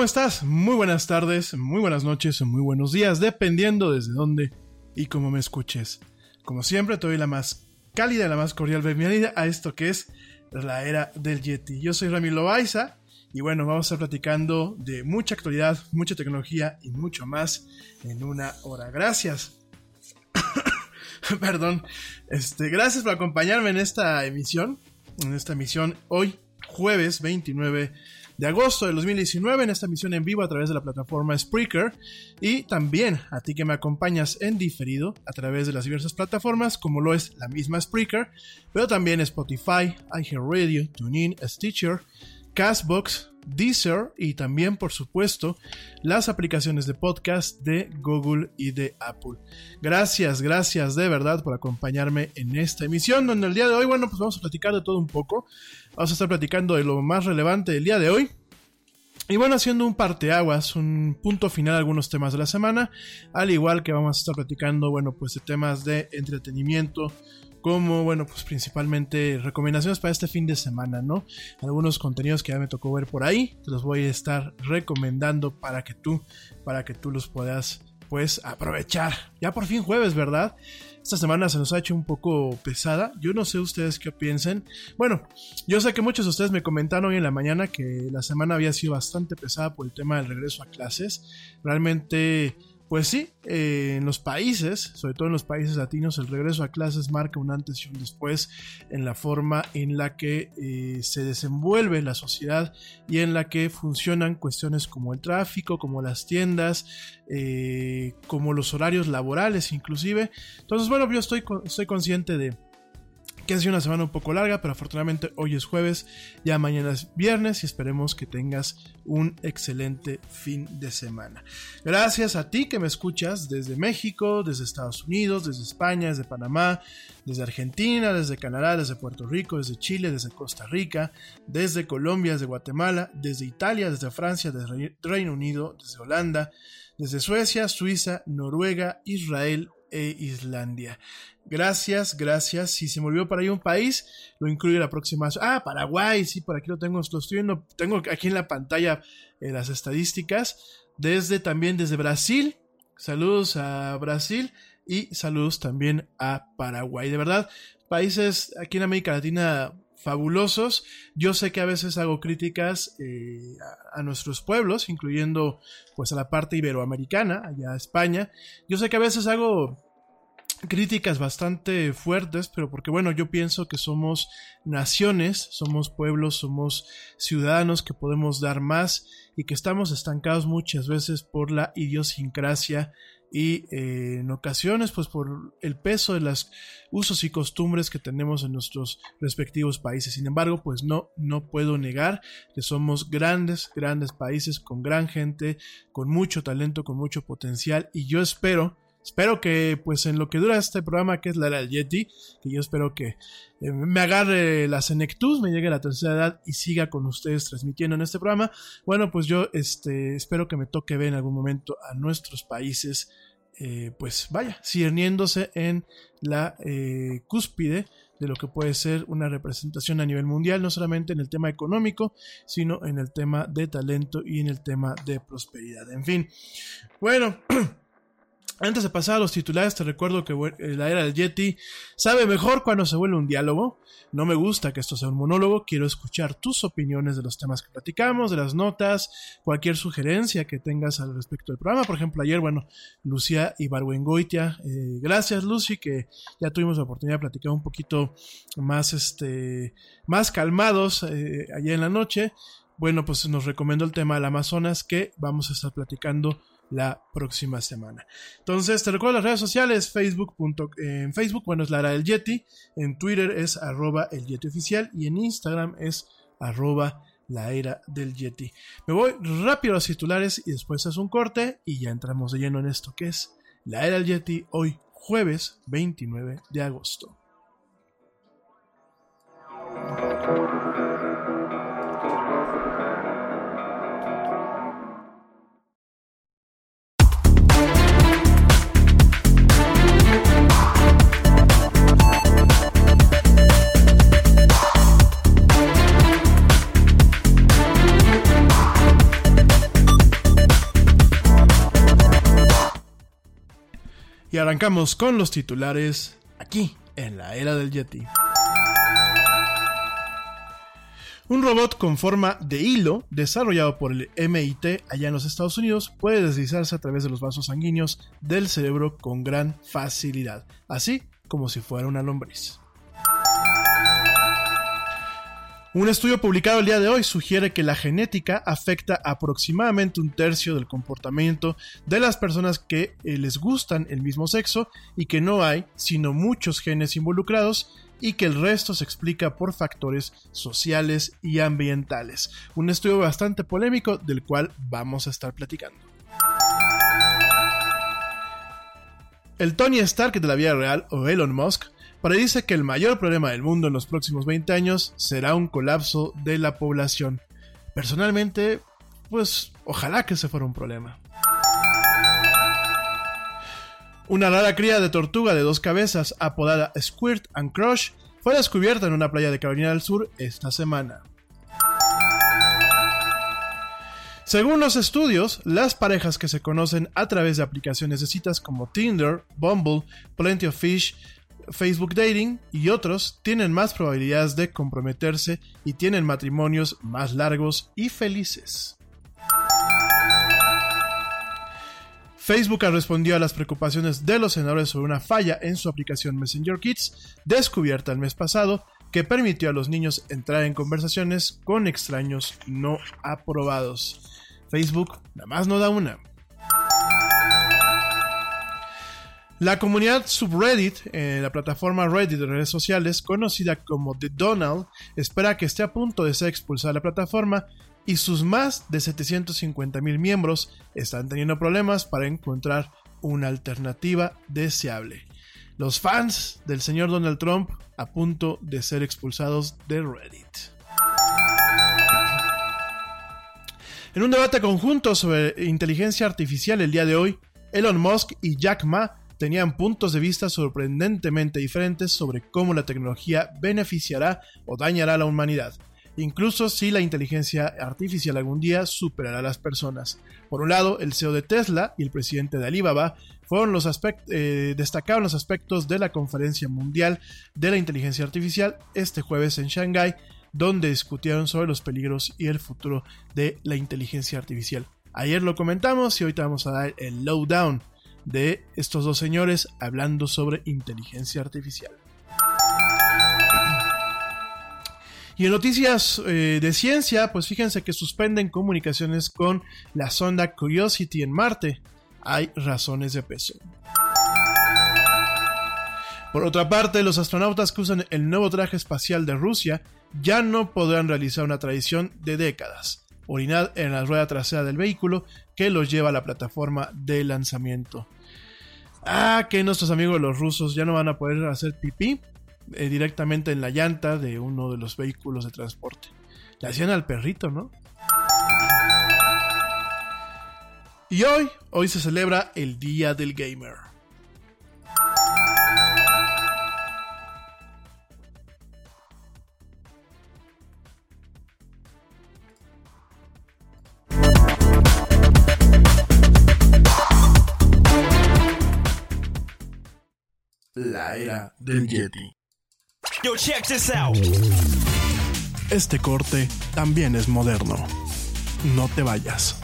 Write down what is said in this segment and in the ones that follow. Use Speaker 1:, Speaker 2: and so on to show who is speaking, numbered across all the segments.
Speaker 1: ¿Cómo estás? Muy buenas tardes, muy buenas noches o muy buenos días, dependiendo desde dónde y cómo me escuches. Como siempre, te doy la más cálida y la más cordial bienvenida a esto que es la era del Yeti. Yo soy Rami Loaiza y bueno, vamos a estar platicando de mucha actualidad, mucha tecnología y mucho más en una hora. Gracias. Perdón. Este, gracias por acompañarme en esta emisión, en esta emisión hoy, jueves 29 de agosto de 2019 en esta emisión en vivo a través de la plataforma Spreaker. Y también a ti que me acompañas en diferido a través de las diversas plataformas como lo es la misma Spreaker, pero también Spotify, iHeartRadio, TuneIn, Stitcher, Castbox, Deezer y también, por supuesto, las aplicaciones de podcast de Google y de Apple. Gracias, gracias de verdad por acompañarme en esta emisión, donde el día de hoy, bueno, pues vamos a platicar de todo un poco. Vamos a estar platicando de lo más relevante del día de hoy. Y bueno, haciendo un parteaguas, un punto final a algunos temas de la semana, al igual que vamos a estar platicando, bueno, pues de temas de entretenimiento, como, bueno, pues principalmente recomendaciones para este fin de semana, ¿no? Algunos contenidos que ya me tocó ver por ahí, te los voy a estar recomendando para que tú, para que tú los puedas, pues, aprovechar. Ya por fin jueves, ¿verdad? Esta semana se nos ha hecho un poco pesada. Yo no sé ustedes qué piensen. Bueno, yo sé que muchos de ustedes me comentaron en la mañana que la semana había sido bastante pesada por el tema del regreso a clases. Realmente pues sí, eh, en los países, sobre todo en los países latinos, el regreso a clases marca un antes y un después en la forma en la que eh, se desenvuelve la sociedad y en la que funcionan cuestiones como el tráfico, como las tiendas, eh, como los horarios laborales inclusive. Entonces, bueno, yo estoy, estoy consciente de que ha sido una semana un poco larga, pero afortunadamente hoy es jueves, ya mañana es viernes y esperemos que tengas un excelente fin de semana. Gracias a ti que me escuchas desde México, desde Estados Unidos, desde España, desde Panamá, desde Argentina, desde Canadá, desde Puerto Rico, desde Chile, desde Costa Rica, desde Colombia, desde Guatemala, desde Italia, desde Francia, desde Reino Unido, desde Holanda, desde Suecia, Suiza, Noruega, Israel e Islandia. Gracias, gracias. Si se me olvidó para ahí un país, lo incluyo la próxima. Ah, Paraguay, sí, por aquí lo tengo, lo estoy viendo. Tengo aquí en la pantalla eh, las estadísticas. Desde también desde Brasil. Saludos a Brasil y saludos también a Paraguay. De verdad, países aquí en América Latina fabulosos. Yo sé que a veces hago críticas eh, a, nuestros pueblos, incluyendo pues a la parte iberoamericana, allá a España. Yo sé que a veces hago críticas bastante fuertes, pero porque bueno, yo pienso que somos naciones, somos pueblos, somos ciudadanos que podemos dar más y que estamos estancados muchas veces por la idiosincrasia y eh, en ocasiones pues por el peso de los usos y costumbres que tenemos en nuestros respectivos países. Sin embargo, pues no, no puedo negar que somos grandes, grandes países con gran gente, con mucho talento, con mucho potencial y yo espero Espero que, pues, en lo que dura este programa, que es la era del Yeti, que yo espero que eh, me agarre la senectus, me llegue a la tercera edad y siga con ustedes transmitiendo en este programa. Bueno, pues yo este, espero que me toque ver en algún momento a nuestros países, eh, pues vaya, cirniéndose en la eh, cúspide de lo que puede ser una representación a nivel mundial, no solamente en el tema económico, sino en el tema de talento y en el tema de prosperidad. En fin, bueno. Antes de pasar a los titulares, te recuerdo que eh, la era del Yeti sabe mejor cuando se vuelve un diálogo. No me gusta que esto sea un monólogo, quiero escuchar tus opiniones de los temas que platicamos, de las notas, cualquier sugerencia que tengas al respecto del programa. Por ejemplo, ayer, bueno, Lucía y Barwengoitia, eh, gracias Lucy, que ya tuvimos la oportunidad de platicar un poquito más, este, más calmados eh, ayer en la noche. Bueno, pues nos recomendó el tema del Amazonas que vamos a estar platicando la próxima semana. Entonces, te recuerdo las redes sociales, Facebook, en Facebook, bueno, es la era del Yeti, en Twitter es arroba el Yeti oficial y en Instagram es arroba la era del Yeti. Me voy rápido a los titulares y después es un corte y ya entramos de lleno en esto que es la era del Yeti hoy jueves 29 de agosto. Arrancamos con los titulares aquí, en la era del Yeti. Un robot con forma de hilo, desarrollado por el MIT allá en los Estados Unidos, puede deslizarse a través de los vasos sanguíneos del cerebro con gran facilidad, así como si fuera una lombriz. Un estudio publicado el día de hoy sugiere que la genética afecta aproximadamente un tercio del comportamiento de las personas que eh, les gustan el mismo sexo y que no hay sino muchos genes involucrados y que el resto se explica por factores sociales y ambientales. Un estudio bastante polémico del cual vamos a estar platicando. El Tony Stark de la vida real o Elon Musk predice que el mayor problema del mundo en los próximos 20 años será un colapso de la población. Personalmente, pues ojalá que ese fuera un problema. Una rara cría de tortuga de dos cabezas, apodada Squirt and Crush, fue descubierta en una playa de Carolina del Sur esta semana. Según los estudios, las parejas que se conocen a través de aplicaciones de citas como Tinder, Bumble, Plenty of Fish, Facebook Dating y otros tienen más probabilidades de comprometerse y tienen matrimonios más largos y felices. Facebook respondió a las preocupaciones de los senadores sobre una falla en su aplicación Messenger Kids, descubierta el mes pasado, que permitió a los niños entrar en conversaciones con extraños no aprobados. Facebook nada más no da una. La comunidad subreddit, eh, la plataforma Reddit de redes sociales, conocida como The Donald, espera que esté a punto de ser expulsada de la plataforma y sus más de 750 mil miembros están teniendo problemas para encontrar una alternativa deseable. Los fans del señor Donald Trump a punto de ser expulsados de Reddit. En un debate conjunto sobre inteligencia artificial el día de hoy, Elon Musk y Jack Ma tenían puntos de vista sorprendentemente diferentes sobre cómo la tecnología beneficiará o dañará a la humanidad, incluso si la inteligencia artificial algún día superará a las personas. Por un lado, el CEO de Tesla y el presidente de Alibaba fueron los eh, destacaron los aspectos de la conferencia mundial de la inteligencia artificial este jueves en Shanghái, donde discutieron sobre los peligros y el futuro de la inteligencia artificial. Ayer lo comentamos y hoy te vamos a dar el lowdown de estos dos señores hablando sobre inteligencia artificial. Y en noticias eh, de ciencia, pues fíjense que suspenden comunicaciones con la sonda Curiosity en Marte. Hay razones de peso. Por otra parte, los astronautas que usan el nuevo traje espacial de Rusia ya no podrán realizar una tradición de décadas, orinar en la rueda trasera del vehículo que los lleva a la plataforma de lanzamiento. Ah, que nuestros amigos los rusos ya no van a poder hacer pipí eh, directamente en la llanta de uno de los vehículos de transporte. Le hacían al perrito, ¿no? Y hoy, hoy se celebra el Día del Gamer. La era del Yeti.
Speaker 2: Yo, check this out.
Speaker 1: Este corte también es moderno. No te vayas.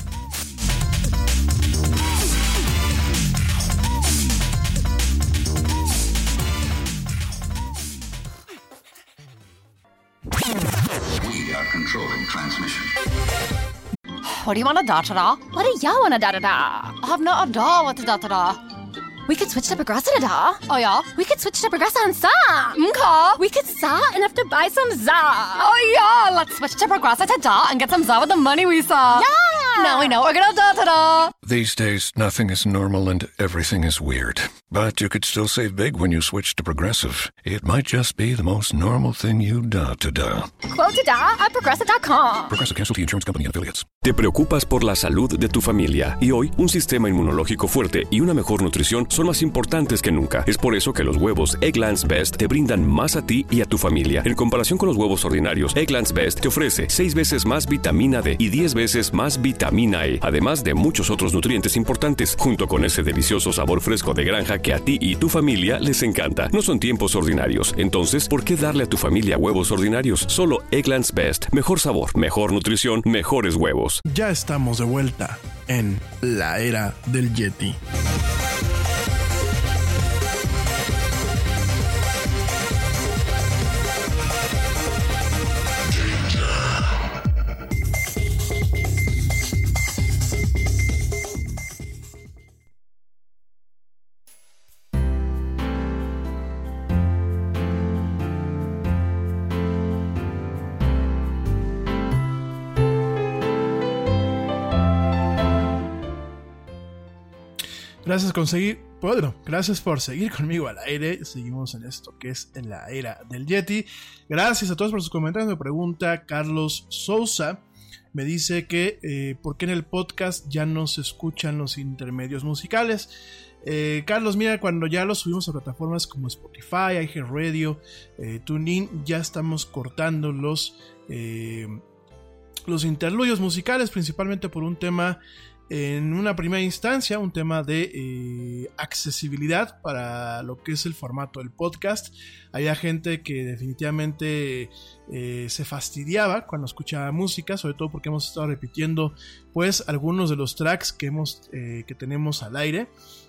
Speaker 3: We are controlling transmission.
Speaker 4: What do you want a da da da? What do you want a da da da? I have not a da what a da da da. We could switch to Progressa da. Oh yeah. We could switch to Progressa and sa. Mka. We could sa and have to buy some za. Oh yeah. Let's switch to Progressa to da and get some za with the money we saw. Yeah. Now we know we're gonna da da da.
Speaker 5: These days, nothing is normal and everything is weird. But you could still save big when you switch to Progressive. It might just be the most normal thing you da to da.
Speaker 4: Quote to da at Progressa.com.
Speaker 5: Progressive Casualty Insurance Company and Affiliates.
Speaker 6: Te preocupas por la salud de tu familia y hoy un sistema inmunológico fuerte y una mejor nutrición son más importantes que nunca. Es por eso que los huevos Egglands Best te brindan más a ti y a tu familia. En comparación con los huevos ordinarios, Egglands Best te ofrece 6 veces más vitamina D y 10 veces más vitamina E, además de muchos otros nutrientes importantes, junto con ese delicioso sabor fresco de granja que a ti y tu familia les encanta. No son tiempos ordinarios, entonces, ¿por qué darle a tu familia huevos ordinarios? Solo Eggland's Best. Mejor sabor, mejor nutrición, mejores huevos.
Speaker 7: Ya estamos de vuelta en la era del Yeti.
Speaker 1: Gracias por seguir, gracias por seguir conmigo al aire. Seguimos en esto que es en la era del Yeti. Gracias a todos por sus comentarios. Me pregunta Carlos Sousa. Me dice que eh, por qué en el podcast ya no se escuchan los intermedios musicales. Eh, Carlos, mira, cuando ya los subimos a plataformas como Spotify, iHeartRadio, eh, TuneIn, ya estamos cortando los, eh, los interludios musicales, principalmente por un tema en una primera instancia un tema de eh, accesibilidad para lo que es el formato del podcast. Había gente que definitivamente eh, se fastidiaba cuando escuchaba música, sobre todo porque hemos estado repitiendo pues algunos de los tracks que, hemos, eh, que tenemos al aire.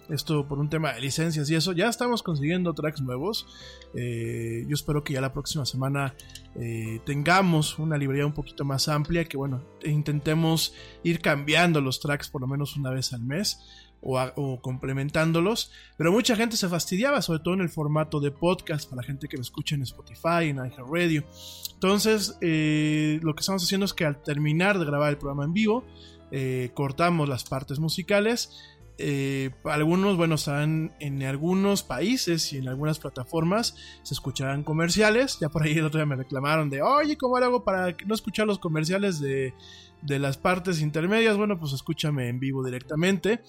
Speaker 1: Esto por un tema de licencias y eso. Ya estamos consiguiendo tracks nuevos. Eh, yo espero que ya la próxima semana eh, tengamos una librería un poquito más amplia. Que bueno, intentemos ir cambiando los tracks por lo menos una vez al mes. O, complementándolos. Pero mucha gente se fastidiaba, sobre todo en el formato de podcast, para la gente que lo escucha en Spotify, en iHeartRadio. Entonces, eh, lo que estamos haciendo es que al terminar de grabar el programa en vivo, cortamos las partes musicales. Eh, algunos, bueno, están en algunos países y en algunas plataformas se escucharán comerciales. Ya por ahí el otro día me reclamaron de, oye, ¿cómo hago para no escuchar los comerciales de, de las partes intermedias? Bueno, pues escúchame en vivo directamente.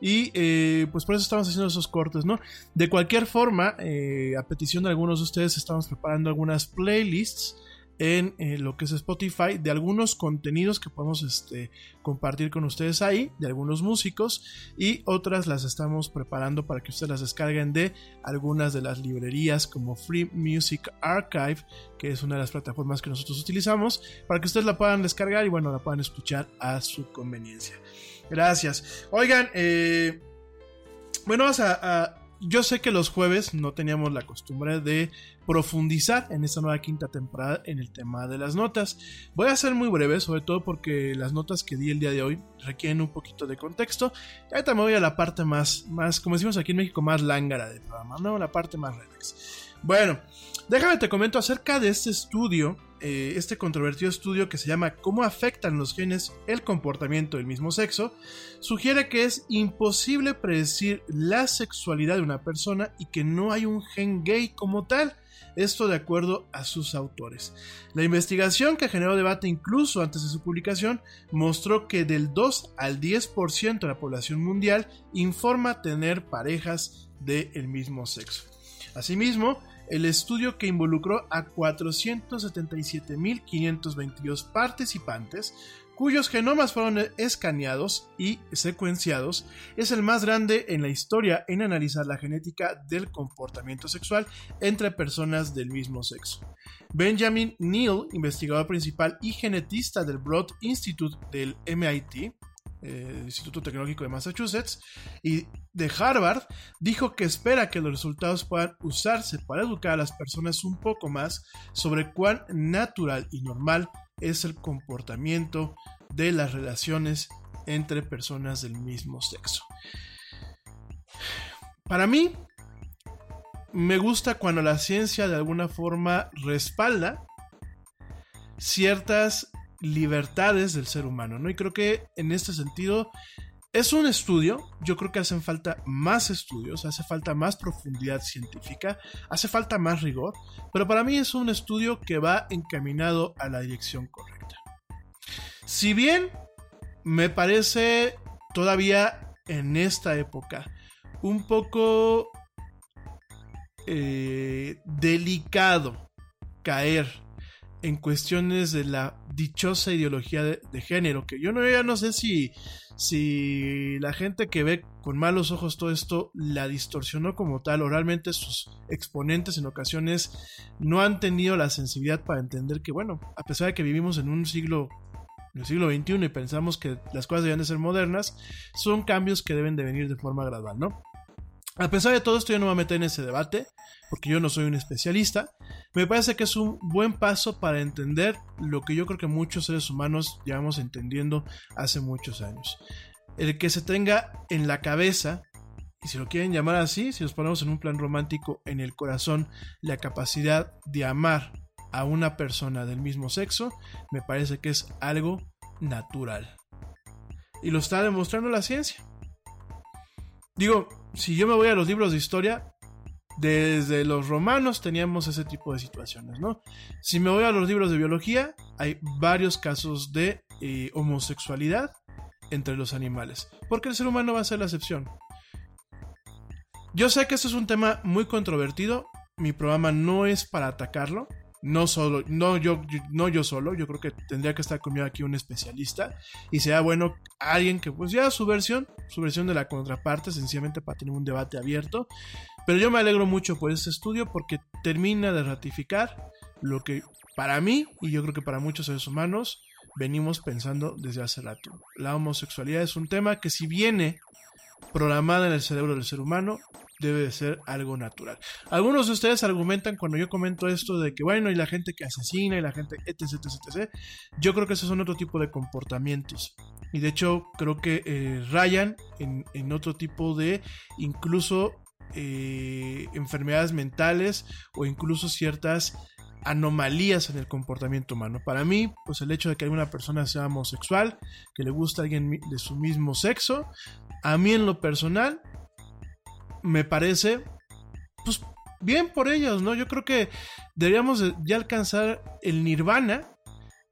Speaker 1: Y eh, pues por eso estamos haciendo esos cortes, ¿no? De cualquier forma, eh, a petición de algunos de ustedes, estamos preparando algunas playlists en eh, lo que es Spotify de algunos contenidos que podemos este, compartir con ustedes ahí, de algunos músicos, y otras las estamos preparando para que ustedes las descarguen de algunas de las librerías como Free Music Archive, que es una de las plataformas que nosotros utilizamos, para que ustedes la puedan descargar y bueno, la puedan escuchar a su conveniencia. Gracias. Oigan, eh, bueno, vamos a, a yo sé que los jueves no teníamos la costumbre de profundizar en esta nueva quinta temporada en el tema de las notas. Voy a ser muy breve, sobre todo porque las notas que di el día de hoy requieren un poquito de contexto. Y ahorita me voy a la parte más, más, como decimos aquí en México, más lángara del programa, ¿no? La parte más relax. Bueno, déjame te comento acerca de este estudio, eh, este controvertido estudio que se llama ¿Cómo afectan los genes el comportamiento del mismo sexo? Sugiere que es imposible predecir la sexualidad de una persona y que no hay un gen gay como tal. Esto de acuerdo a sus autores. La investigación que generó debate incluso antes de su publicación mostró que del 2 al 10% de la población mundial informa tener parejas del mismo sexo. Asimismo, el estudio que involucró a 477.522 participantes, cuyos genomas fueron escaneados y secuenciados, es el más grande en la historia en analizar la genética del comportamiento sexual entre personas del mismo sexo. Benjamin Neal, investigador principal y genetista del Broad Institute del MIT, eh, Instituto Tecnológico de Massachusetts y de Harvard, dijo que espera que los resultados puedan usarse para educar a las personas un poco más sobre cuán natural y normal es el comportamiento de las relaciones entre personas del mismo sexo. Para mí, me gusta cuando la ciencia de alguna forma respalda ciertas libertades del ser humano, ¿no? Y creo que en este sentido es un estudio, yo creo que hacen falta más estudios, hace falta más profundidad científica, hace falta más rigor, pero para mí es un estudio que va encaminado a la dirección correcta. Si bien me parece todavía en esta época un poco eh, delicado caer en cuestiones de la dichosa ideología de, género, que yo no, ya no sé si, si la gente que ve con malos ojos todo esto la distorsionó como tal o realmente sus exponentes en ocasiones no han tenido la sensibilidad para entender que, bueno, a pesar de que vivimos en un siglo en el siglo XXI y pensamos que las cosas deben de ser modernas, son cambios que deben de venir de forma gradual, ¿no? A pesar de todo esto, yo no me voy a meter en ese debate, porque yo no soy un especialista. Me parece que es un buen paso para entender lo que yo creo que muchos seres humanos llevamos entendiendo hace muchos años. El que se tenga en la cabeza, y si lo quieren llamar así, si nos ponemos en un plan romántico, en el corazón, la capacidad de amar a una persona del mismo sexo, me parece que es algo natural. Y lo está demostrando la ciencia. Digo, si yo me voy a los libros de historia, desde los romanos teníamos ese tipo de situaciones, ¿no? Si me voy a los libros de biología, hay varios casos de eh, homosexualidad entre los animales, porque el ser humano va a ser la excepción. Yo sé que este es un tema muy controvertido, mi programa no es para atacarlo, no solo, no yo, no yo solo, yo creo que tendría que estar conmigo aquí un especialista y sea bueno alguien que pues ya su versión, su versión de la contraparte, sencillamente para tener un debate abierto. Pero yo me alegro mucho por este estudio porque termina de ratificar lo que para mí y yo creo que para muchos seres humanos venimos pensando desde hace rato. La homosexualidad es un tema que si viene programada en el cerebro del ser humano, debe de ser algo natural. Algunos de ustedes argumentan cuando yo comento esto de que, bueno, y la gente que asesina y la gente, etc, etc, etc. Yo creo que esos son otro tipo de comportamientos. Y de hecho, creo que eh, rayan en, otro tipo de, incluso, eh, enfermedades mentales o incluso ciertas anomalías en el comportamiento humano. Para mí, pues el hecho de que alguna persona sea homosexual, que le gusta a alguien de su mismo sexo, a mí en lo personal me parece, pues bien por ellos, ¿no? Yo creo que deberíamos ya alcanzar el nirvana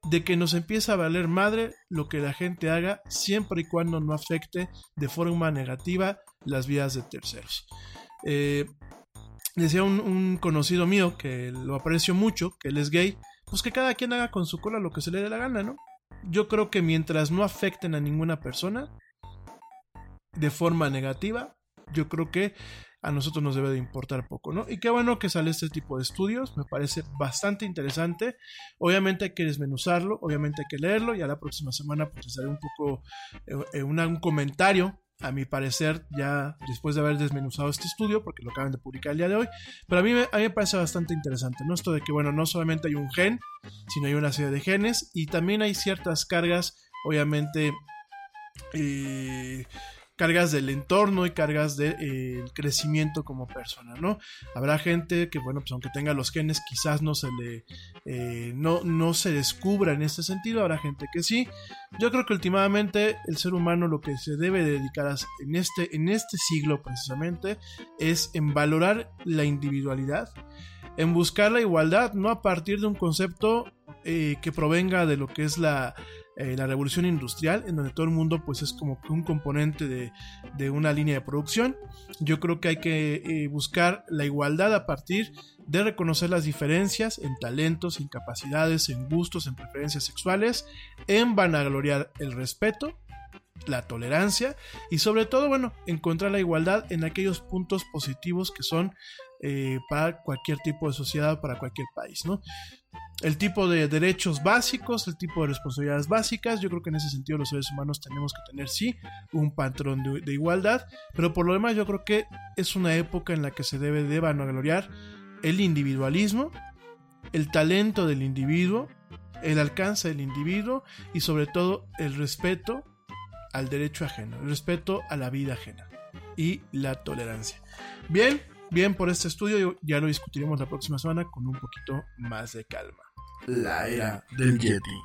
Speaker 1: de que nos empieza a valer madre lo que la gente haga siempre y cuando no afecte de forma negativa las vidas de terceros. Eh, decía un, un, conocido mío que lo aprecio mucho, que él es gay, pues que cada quien haga con su cola lo que se le dé la gana, ¿no? Yo creo que mientras no afecten a ninguna persona de forma negativa, yo creo que a nosotros nos debe de importar poco, ¿no? Y qué bueno que sale este tipo de estudios, me parece bastante interesante. Obviamente hay que desmenuzarlo, obviamente hay que leerlo y a la próxima semana pues les un poco eh, eh, un comentario a mi parecer, ya después de haber desmenuzado este estudio, porque lo acaban de publicar el día de hoy, pero a mí, a mí me parece bastante interesante, ¿no? Esto de que, bueno, no solamente hay un gen, sino hay una serie de genes y también hay ciertas cargas, obviamente, eh, cargas del entorno y cargas del de, eh, crecimiento como persona, ¿no? Habrá gente que, bueno, pues aunque tenga los genes, quizás no se le, eh, no, no se descubra en este sentido, habrá gente que sí. Yo creo que últimamente el ser humano lo que se debe dedicar en, este, en este siglo precisamente es en valorar la individualidad, en buscar la igualdad, no a partir de un concepto eh, que provenga de lo que es la eh, la revolución industrial, en donde todo el mundo pues es como un componente de, una línea de producción. Yo creo que hay que eh, buscar la igualdad a partir de reconocer las diferencias en talentos, en capacidades, en gustos, en preferencias sexuales, en vanagloriar el respeto, la tolerancia y sobre todo, bueno, encontrar la igualdad en aquellos puntos positivos que son eh, para cualquier tipo de sociedad, para cualquier país, ¿no? el tipo de derechos básicos, el tipo de responsabilidades básicas. Yo creo que en ese sentido los seres humanos tenemos que tener sí un patrón de, igualdad, pero por lo demás yo creo que es una época en la que se debe de vanagloriar el individualismo, el talento del individuo, el alcance del individuo y sobre todo el respeto al derecho ajeno, el respeto a la vida ajena y la tolerancia. Bien, bien por este estudio, ya lo discutiremos la próxima semana con un poquito más de calma
Speaker 7: la era del Yeti.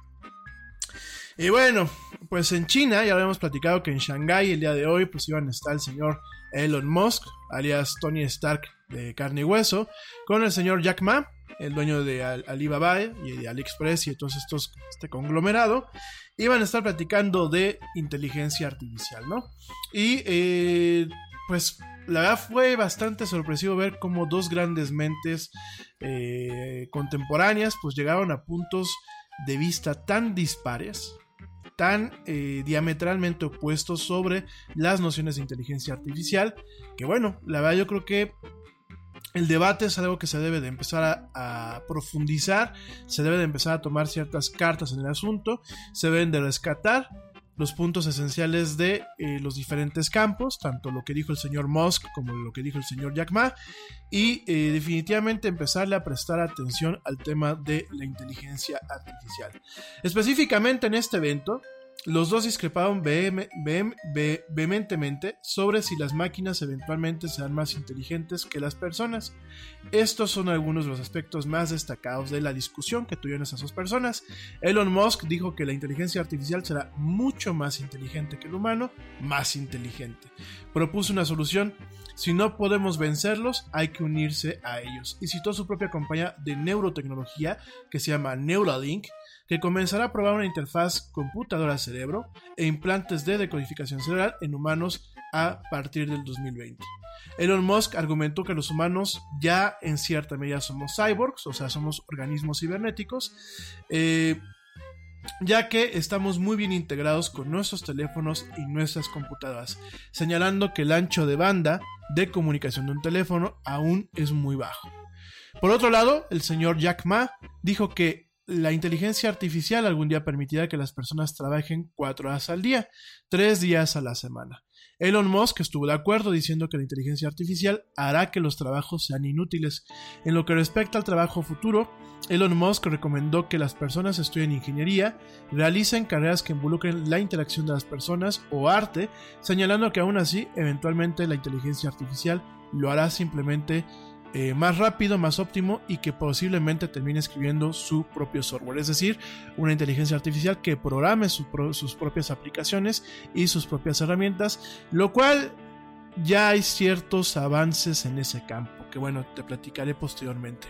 Speaker 1: Y bueno, pues en China ya habíamos platicado que en Shanghái el día de hoy pues iban a estar el señor Elon Musk, alias Tony Stark de carne y hueso, con el señor Jack Ma, el dueño de Alibaba y de AliExpress y de todos estos, este conglomerado, iban a estar platicando de inteligencia artificial, ¿no? Y eh, pues la verdad fue bastante sorpresivo ver cómo dos grandes mentes eh, contemporáneas pues llegaron a puntos de vista tan dispares, tan eh, diametralmente opuestos sobre las nociones de inteligencia artificial, que bueno, la verdad yo creo que el debate es algo que se debe de empezar a, a, profundizar, se debe de empezar a tomar ciertas cartas en el asunto, se deben de rescatar los puntos esenciales de eh, los diferentes campos, tanto lo que dijo el señor Musk como lo que dijo el señor Jack Ma, y eh, definitivamente empezarle a prestar atención al tema de la inteligencia artificial. Específicamente en este evento, los dos ve- vehementemente sobre si las máquinas eventualmente serán más inteligentes que las personas. Estos son algunos de los aspectos más destacados de la discusión que tuvieron esas dos personas. Elon Musk dijo que la inteligencia artificial será mucho más inteligente que el humano, más inteligente. Propuso una solución. Si no podemos vencerlos, hay que unirse a ellos. Y citó su propia compañía de neurotecnología que se llama Neuralink, que comenzará a probar una interfaz computadora-cerebro e implantes de decodificación cerebral en humanos a partir del 2020. Elon Musk argumentó que los humanos ya en cierta medida somos cyborgs, o sea, somos organismos cibernéticos, eh, ya que estamos muy bien integrados con nuestros teléfonos y nuestras computadoras, señalando que el ancho de banda de comunicación de un teléfono aún es muy bajo. Por otro lado, el señor Jack Ma dijo que la inteligencia artificial algún día permitirá que las personas trabajen cuatro horas al día, tres días a la semana. Elon Musk estuvo de acuerdo diciendo que la inteligencia artificial hará que los trabajos sean inútiles. En lo que respecta al trabajo futuro, Elon Musk recomendó que las personas estudien ingeniería, realicen carreras que involucren la interacción de las personas o arte, señalando que aún así, eventualmente la inteligencia artificial lo hará simplemente eh, más rápido, más óptimo y que posiblemente termine escribiendo su propio software. Es decir, una inteligencia artificial que programe su pro- sus propias aplicaciones y sus propias herramientas, lo cual ya hay ciertos avances en ese campo, que bueno, te platicaré posteriormente.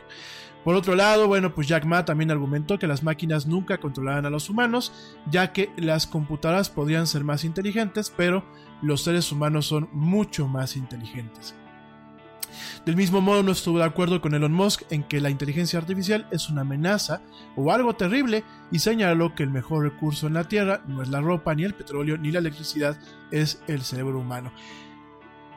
Speaker 1: Por otro lado, bueno, pues Jack Ma también argumentó que las máquinas nunca controlarán a los humanos, ya que las computadoras podrían ser más inteligentes, pero los seres humanos son mucho más inteligentes. Del mismo modo, no estuvo de acuerdo con Elon Musk en que la inteligencia artificial es una amenaza o algo terrible y señaló que el mejor recurso en la Tierra no es la ropa, ni el petróleo, ni la electricidad, es el cerebro humano.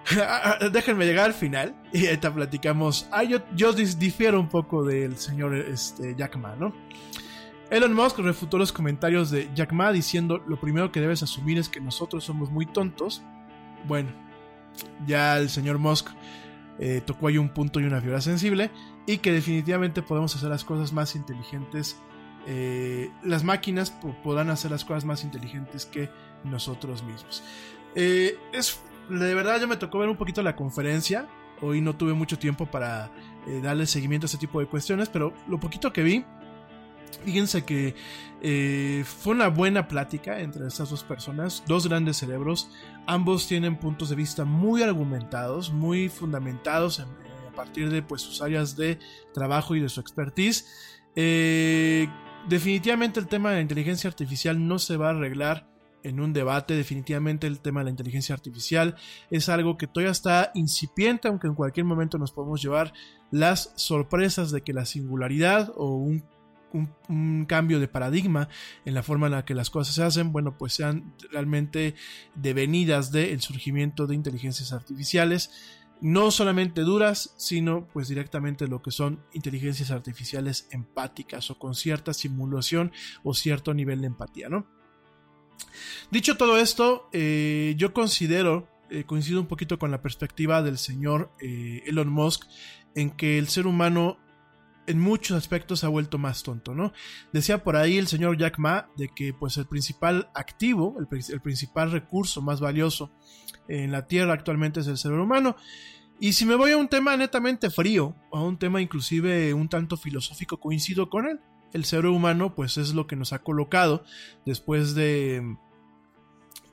Speaker 1: Déjenme llegar al final y ahorita platicamos. Ah, yo, yo difiero un poco del señor este, Jack Ma, ¿no? Elon Musk refutó los comentarios de Jack Ma diciendo lo primero que debes asumir es que nosotros somos muy tontos. Bueno, ya el señor Musk eh, tocó ahí un punto y una fibra sensible y que definitivamente podemos hacer las cosas más inteligentes. eh, las máquinas po- podrán hacer las cosas más inteligentes que nosotros mismos. Eh, es de verdad, yo me tocó ver un poquito la conferencia. Hoy no tuve mucho tiempo para darle seguimiento a este tipo de cuestiones, pero lo poquito que vi, fíjense que eh, fue una buena plática entre estas dos personas, dos grandes cerebros. Ambos tienen puntos de vista muy argumentados, muy fundamentados en- eh, a partir de pues, sus áreas de trabajo y de su expertise. Eh, definitivamente el tema de la inteligencia artificial no se va a arreglar en un debate. Definitivamente el tema de la inteligencia artificial es algo que todavía está incipiente, aunque en cualquier momento nos podemos llevar las sorpresas de que la singularidad o un, un- cambio de paradigma en la forma en la que las cosas se hacen, bueno, pues sean realmente devenidas del surgimiento de inteligencias artificiales. No solamente duras, sino pues directamente lo que son inteligencias artificiales empáticas o con cierta simulación o cierto nivel de empatía, ¿no? Dicho todo esto, eh, yo considero, eh, coincido un poquito con la perspectiva del señor eh, Elon Musk, en que el ser humano en muchos aspectos se ha vuelto más tonto, ¿no? Decía por ahí el señor Jack Ma de que pues el principal activo, el, pri- el principal recurso más valioso en la Tierra actualmente es el cerebro humano. Y si me voy a un tema netamente frío, a un tema inclusive un tanto filosófico, coincido con él. El cerebro humano pues es lo que nos ha colocado después de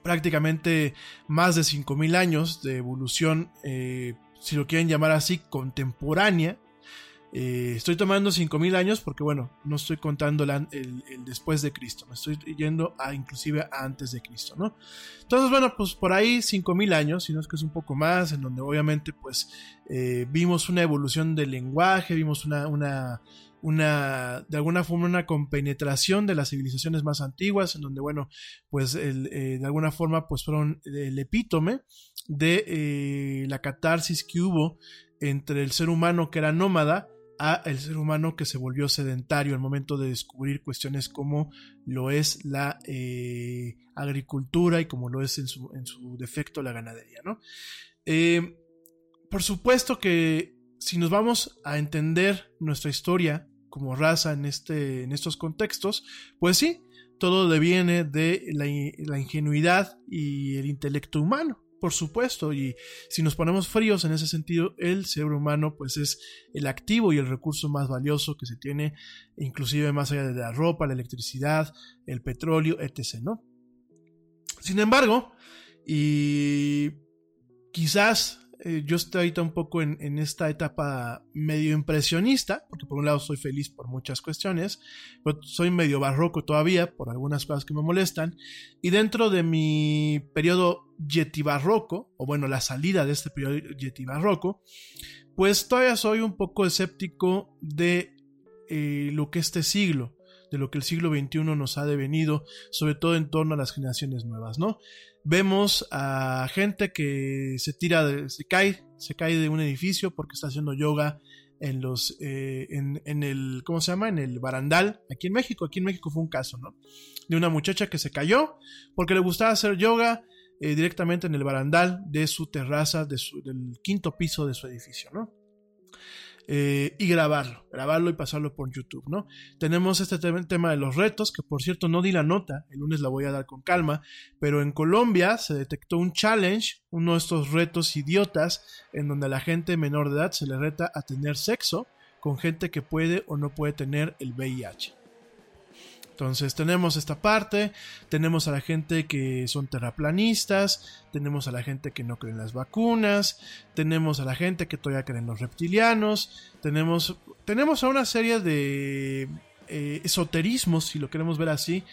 Speaker 1: prácticamente más de 5.000 años de evolución, eh, si lo quieren llamar así, contemporánea. Eh, estoy tomando 5.000 años porque, bueno, no estoy contando el, después de Cristo, me estoy yendo a inclusive a antes de Cristo, ¿no? Entonces, bueno, pues por ahí 5.000 años, si no es que es un poco más, en donde obviamente pues eh, vimos una evolución del lenguaje, vimos una, una, una, de alguna forma, una compenetración de las civilizaciones más antiguas, en donde, bueno, pues eh, de alguna forma, pues fueron el epítome de la catarsis que hubo entre el ser humano que era nómada a el ser humano que se volvió sedentario al momento de descubrir cuestiones como lo es la eh, agricultura y como lo es en su, en su defecto la ganadería, ¿no? por supuesto que si nos vamos a entender nuestra historia como raza en, este, en estos contextos, pues sí, todo deviene de la, ingenuidad y el intelecto humano, por supuesto, y si nos ponemos fríos en ese sentido, el cerebro humano pues es el activo y el recurso más valioso que se tiene, inclusive más allá de la ropa, la electricidad, el petróleo, etc. ¿no? Sin embargo, y quizás eh, yo estoy ahorita un poco en, esta etapa medio impresionista, porque por un lado soy feliz por muchas cuestiones, pero soy medio barroco todavía por algunas cosas que me molestan, y dentro de mi periodo yeti barroco, o bueno, la salida de este periodo yeti barroco, pues todavía soy un poco escéptico de eh, lo que este siglo, de lo que el siglo XXI nos ha devenido, sobre todo en torno a las generaciones nuevas, ¿no? Vemos a gente que se tira, de, se cae, se cae de un edificio porque está haciendo yoga en los, eh, en, el, ¿cómo se llama? En el barandal, aquí en México, aquí en México fue un caso, ¿no? De una muchacha que se cayó porque le gustaba hacer yoga eh, directamente en el barandal de su terraza, de su, del quinto piso de su edificio, ¿no? Eh, y grabarlo, grabarlo y pasarlo por YouTube, ¿no? Tenemos este tema de los retos, que por cierto no di la nota, el lunes la voy a dar con calma, pero en Colombia se detectó un challenge, uno de estos retos idiotas, en donde a la gente menor de edad se le reta a tener sexo con gente que puede o no puede tener el VIH. Entonces tenemos esta parte, tenemos a la gente que son terraplanistas, tenemos a la gente que no cree en las vacunas, tenemos a la gente que todavía cree en los reptilianos, tenemos, tenemos a una serie de eh, esoterismos, si lo queremos ver así,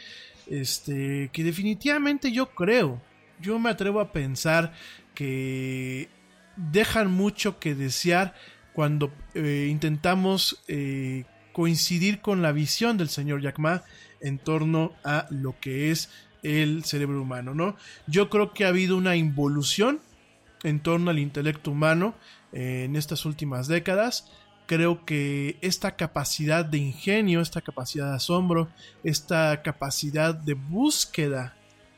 Speaker 1: este, que definitivamente yo creo, yo me atrevo a pensar que dejan mucho que desear cuando eh, intentamos eh, coincidir con la visión del señor Jack Ma en torno a lo que es el cerebro humano, ¿no? Yo creo que ha habido una involución en torno al intelecto humano eh, en estas últimas décadas. Creo que esta capacidad de ingenio, esta capacidad de asombro, esta capacidad de búsqueda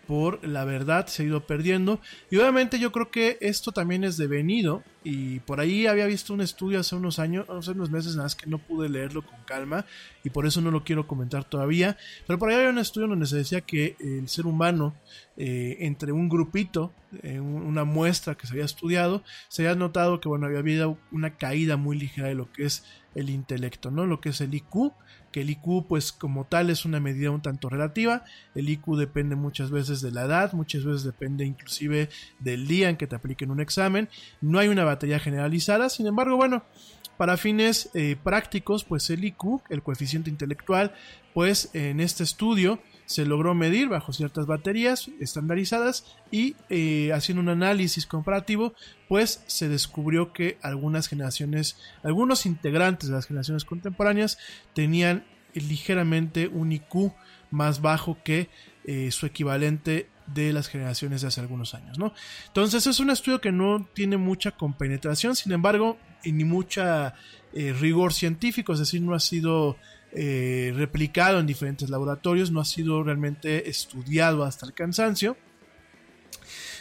Speaker 1: por la verdad se ha ido perdiendo. Y obviamente yo creo que esto también es devenido. Y por ahí había visto un estudio hace unos años, hace unos meses nada más que no pude leerlo con calma y por eso no lo quiero comentar todavía. Pero por ahí había un estudio donde se decía que el ser humano, eh, entre un grupito, eh, una muestra que se había estudiado, se había notado que bueno, había habido una caída muy ligera de lo que es el intelecto, ¿no? Lo que es el IQ que el IQ pues como tal es una medida un tanto relativa, el IQ depende muchas veces de la edad, muchas veces depende inclusive del día en que te apliquen un examen, no hay una batería generalizada, sin embargo bueno, para fines eh, prácticos pues el IQ, el coeficiente intelectual, pues en este estudio se logró medir bajo ciertas baterías estandarizadas y eh, haciendo un análisis comparativo, pues se descubrió que algunas generaciones, algunos integrantes de las generaciones contemporáneas tenían ligeramente un IQ más bajo que eh, su equivalente de las generaciones de hace algunos años, ¿no? Entonces es un estudio que no tiene mucha compenetración, sin embargo, ni mucha eh, rigor científico, es decir, no ha sido eh, replicado en diferentes laboratorios, no ha sido realmente estudiado hasta el cansancio.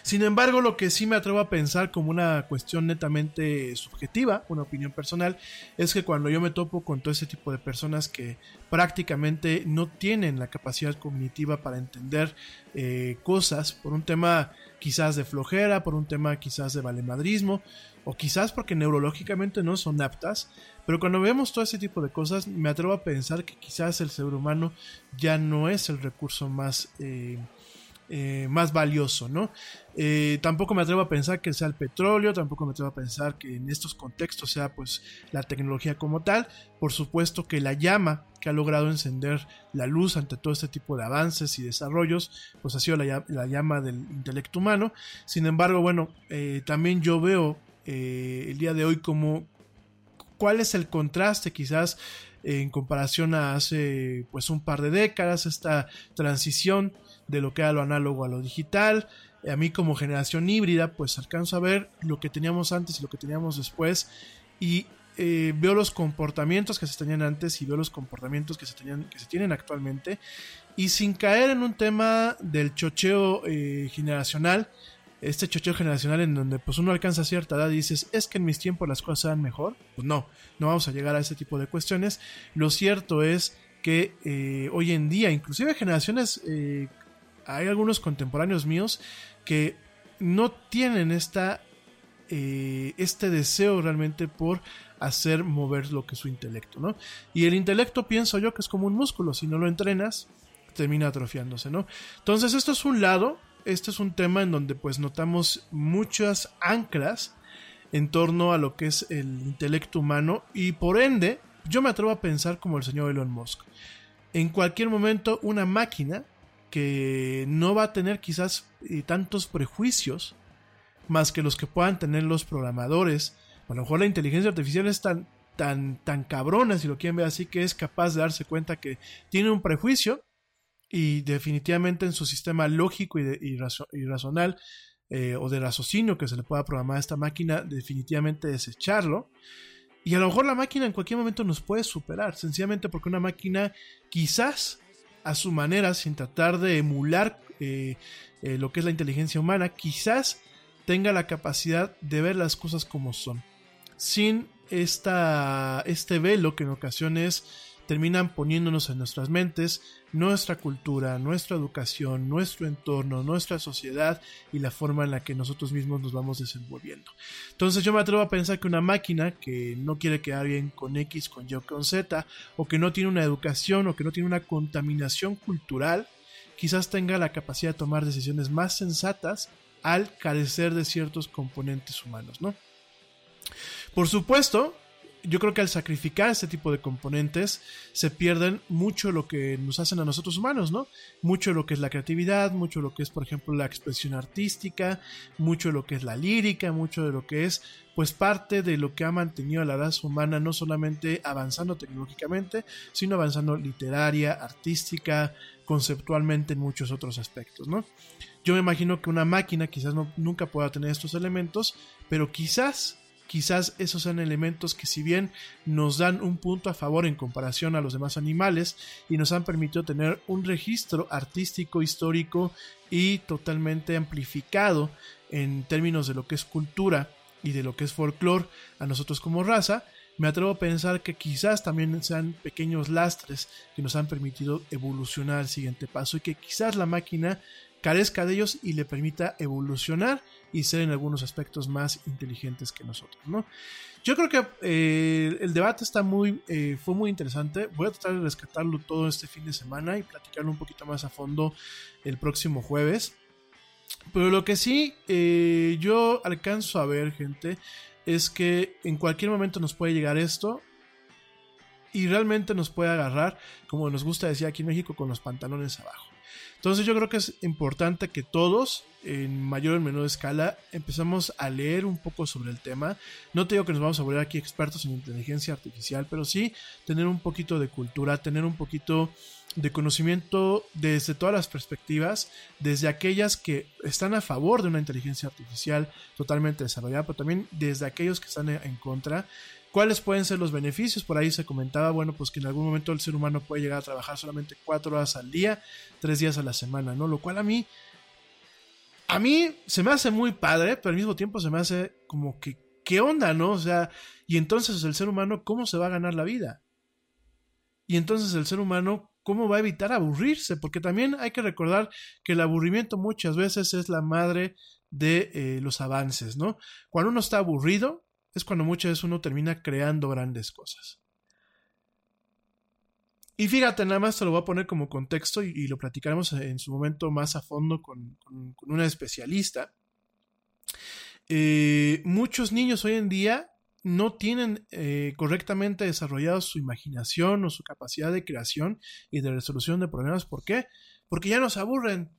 Speaker 1: Sin embargo, lo que sí me atrevo a pensar como una cuestión netamente subjetiva, una opinión personal, es que cuando yo me topo con todo ese tipo de personas que prácticamente no tienen la capacidad cognitiva para entender eh, cosas por un tema quizás de flojera, por un tema quizás de valemadrismo, o quizás porque neurológicamente no son aptas, pero cuando vemos todo ese tipo de cosas, me atrevo a pensar que quizás el ser humano ya no es el recurso más, eh, eh, más valioso, ¿no? Eh, tampoco me atrevo a pensar que sea el petróleo, tampoco me atrevo a pensar que en estos contextos sea pues la tecnología como tal. Por supuesto que la llama que ha logrado encender la luz ante todo este tipo de avances y desarrollos, pues ha sido la, la llama del intelecto humano. Sin embargo, bueno, también yo veo el día de hoy como cuál es el contraste quizás en comparación a hace pues un par de décadas, esta transición de lo que era lo análogo a lo digital. A mí como generación híbrida pues alcanzo a ver lo que teníamos antes y lo que teníamos después y eh, veo los comportamientos que se tenían antes y veo los comportamientos que se, tenían, tienen actualmente y sin caer en un tema del chocheo eh, generacional, este chocheo generacional en donde pues uno alcanza cierta edad y dices, es que en mis tiempos las cosas eran mejor, pues no, no vamos a llegar a ese tipo de cuestiones. Lo cierto es que eh, hoy en día, inclusive generaciones, eh, hay algunos contemporáneos míos que no tienen esta, este deseo realmente por hacer mover lo que es su intelecto, ¿no? Y el intelecto pienso yo que es como un músculo, si no lo entrenas, termina atrofiándose, ¿no? Entonces esto es un lado, este es un tema en donde pues notamos muchas anclas en torno a lo que es el intelecto humano y por ende yo me atrevo a pensar como el señor Elon Musk. En cualquier momento una máquina que no va a tener quizás eh, tantos prejuicios más que los que puedan tener los programadores. A lo mejor la inteligencia artificial es tan, tan, tan cabrona, si lo quieren ver así, que es capaz de darse cuenta que tiene un prejuicio y definitivamente en su sistema lógico y, y, razonal eh, o de raciocinio que se le pueda programar a esta máquina, definitivamente desecharlo. Y a lo mejor la máquina en cualquier momento nos puede superar, sencillamente porque una máquina quizás a su manera, sin tratar de emular eh, eh, lo que es la inteligencia humana, quizás tenga la capacidad de ver las cosas como son, sin esta, este velo que en ocasiones terminan poniéndonos en nuestras mentes nuestra cultura, nuestra educación, nuestro entorno, nuestra sociedad y la forma en la que nosotros mismos nos vamos desenvolviendo. Entonces yo me atrevo a pensar que una máquina que no quiere quedar bien con X, con Y, con Z, o que no tiene una educación o que no tiene una contaminación cultural, quizás tenga la capacidad de tomar decisiones más sensatas al carecer de ciertos componentes humanos, ¿no? Por supuesto, yo creo que al sacrificar este tipo de componentes se pierden mucho lo que nos hacen a nosotros humanos, ¿no? Mucho lo que es la creatividad, mucho lo que es, por ejemplo, la expresión artística, mucho lo que es la lírica, mucho de lo que es, pues, parte de lo que ha mantenido a la raza humana no solamente avanzando tecnológicamente, sino avanzando literaria, artística, conceptualmente en muchos otros aspectos, ¿no? Yo me imagino que una máquina quizás no, nunca pueda tener estos elementos, pero quizás quizás esos sean elementos que si bien nos dan un punto a favor en comparación a los demás animales y nos han permitido tener un registro artístico, histórico y totalmente amplificado en términos de lo que es cultura y de lo que es folclore a nosotros como raza, me atrevo a pensar que quizás también sean pequeños lastres que nos han permitido evolucionar al siguiente paso y que quizás la máquina carezca de ellos y le permita evolucionar y ser en algunos aspectos más inteligentes que nosotros, ¿no? Yo creo que eh, el debate está muy, eh, fue muy interesante. Voy a tratar de rescatarlo todo este fin de semana y platicarlo un poquito más a fondo el próximo jueves. Pero lo que sí eh, yo alcanzo a ver, gente, es que en cualquier momento nos puede llegar esto y realmente nos puede agarrar, como nos gusta decir aquí en México, con los pantalones abajo. Entonces yo creo que es importante que todos, en mayor o menor escala, empezamos a leer un poco sobre el tema. No te digo que nos vamos a volver aquí expertos en inteligencia artificial, pero sí tener un poquito de cultura, tener un poquito de conocimiento desde todas las perspectivas, desde aquellas que están a favor de una inteligencia artificial totalmente desarrollada, pero también desde aquellos que están en contra ¿Cuáles pueden ser los beneficios? Por ahí se comentaba, bueno, pues que en algún momento el ser humano puede llegar a trabajar solamente cuatro horas al día, tres días a la semana, ¿no? Lo cual a mí, a mí se me hace muy padre, pero al mismo tiempo se me hace como que, ¿qué onda, no? O sea, y entonces el ser humano, ¿cómo se va a ganar la vida? Y entonces el ser humano, ¿cómo va a evitar aburrirse? Porque también hay que recordar que el aburrimiento muchas veces es la madre de eh, los avances, ¿no? Cuando uno está aburrido, es cuando muchas veces uno termina creando grandes cosas. Y fíjate, nada más te lo voy a poner como contexto y, lo platicaremos en su momento más a fondo con, una especialista. Eh, muchos niños hoy en día no tienen eh, correctamente desarrollado su imaginación o su capacidad de creación y de resolución de problemas. ¿Por qué? Porque ya nos aburren.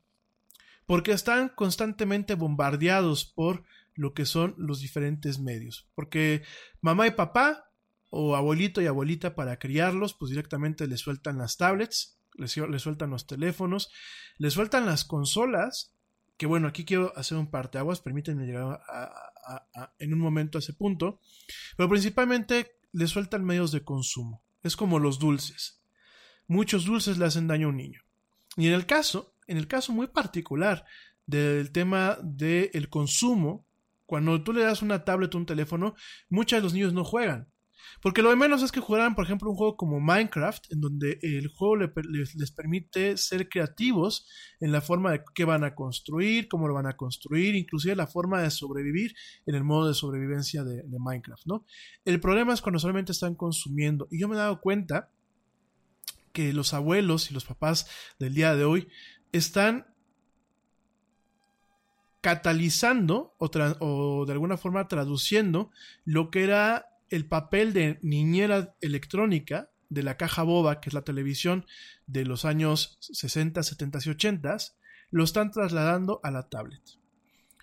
Speaker 1: Porque están constantemente bombardeados por lo que son los diferentes medios. Porque mamá y papá o abuelito y abuelita para criarlos, pues directamente les sueltan las tablets, les, sueltan los teléfonos, les sueltan las consolas, que bueno, aquí quiero hacer un parteaguas, permítanme llegar en un momento a ese punto, pero principalmente les sueltan medios de consumo, es como los dulces. Muchos dulces le hacen daño a un niño. Y en el caso, en el caso muy particular del tema del consumo, cuando tú le das una tablet o un teléfono, muchos de los niños no juegan. Porque lo de menos es que jugaran, por ejemplo, un juego como Minecraft, en donde el juego les, permite ser creativos en la forma de qué van a construir, cómo lo van a construir, inclusive la forma de sobrevivir en el modo de sobrevivencia de, de Minecraft, ¿no? El problema es cuando solamente están consumiendo. Y yo me he dado cuenta que los abuelos y los papás del día de hoy están catalizando o, de alguna forma traduciendo lo que era el papel de niñera electrónica de la caja boba, que es la televisión de los años 60, 70 y 80, lo están trasladando a la tablet.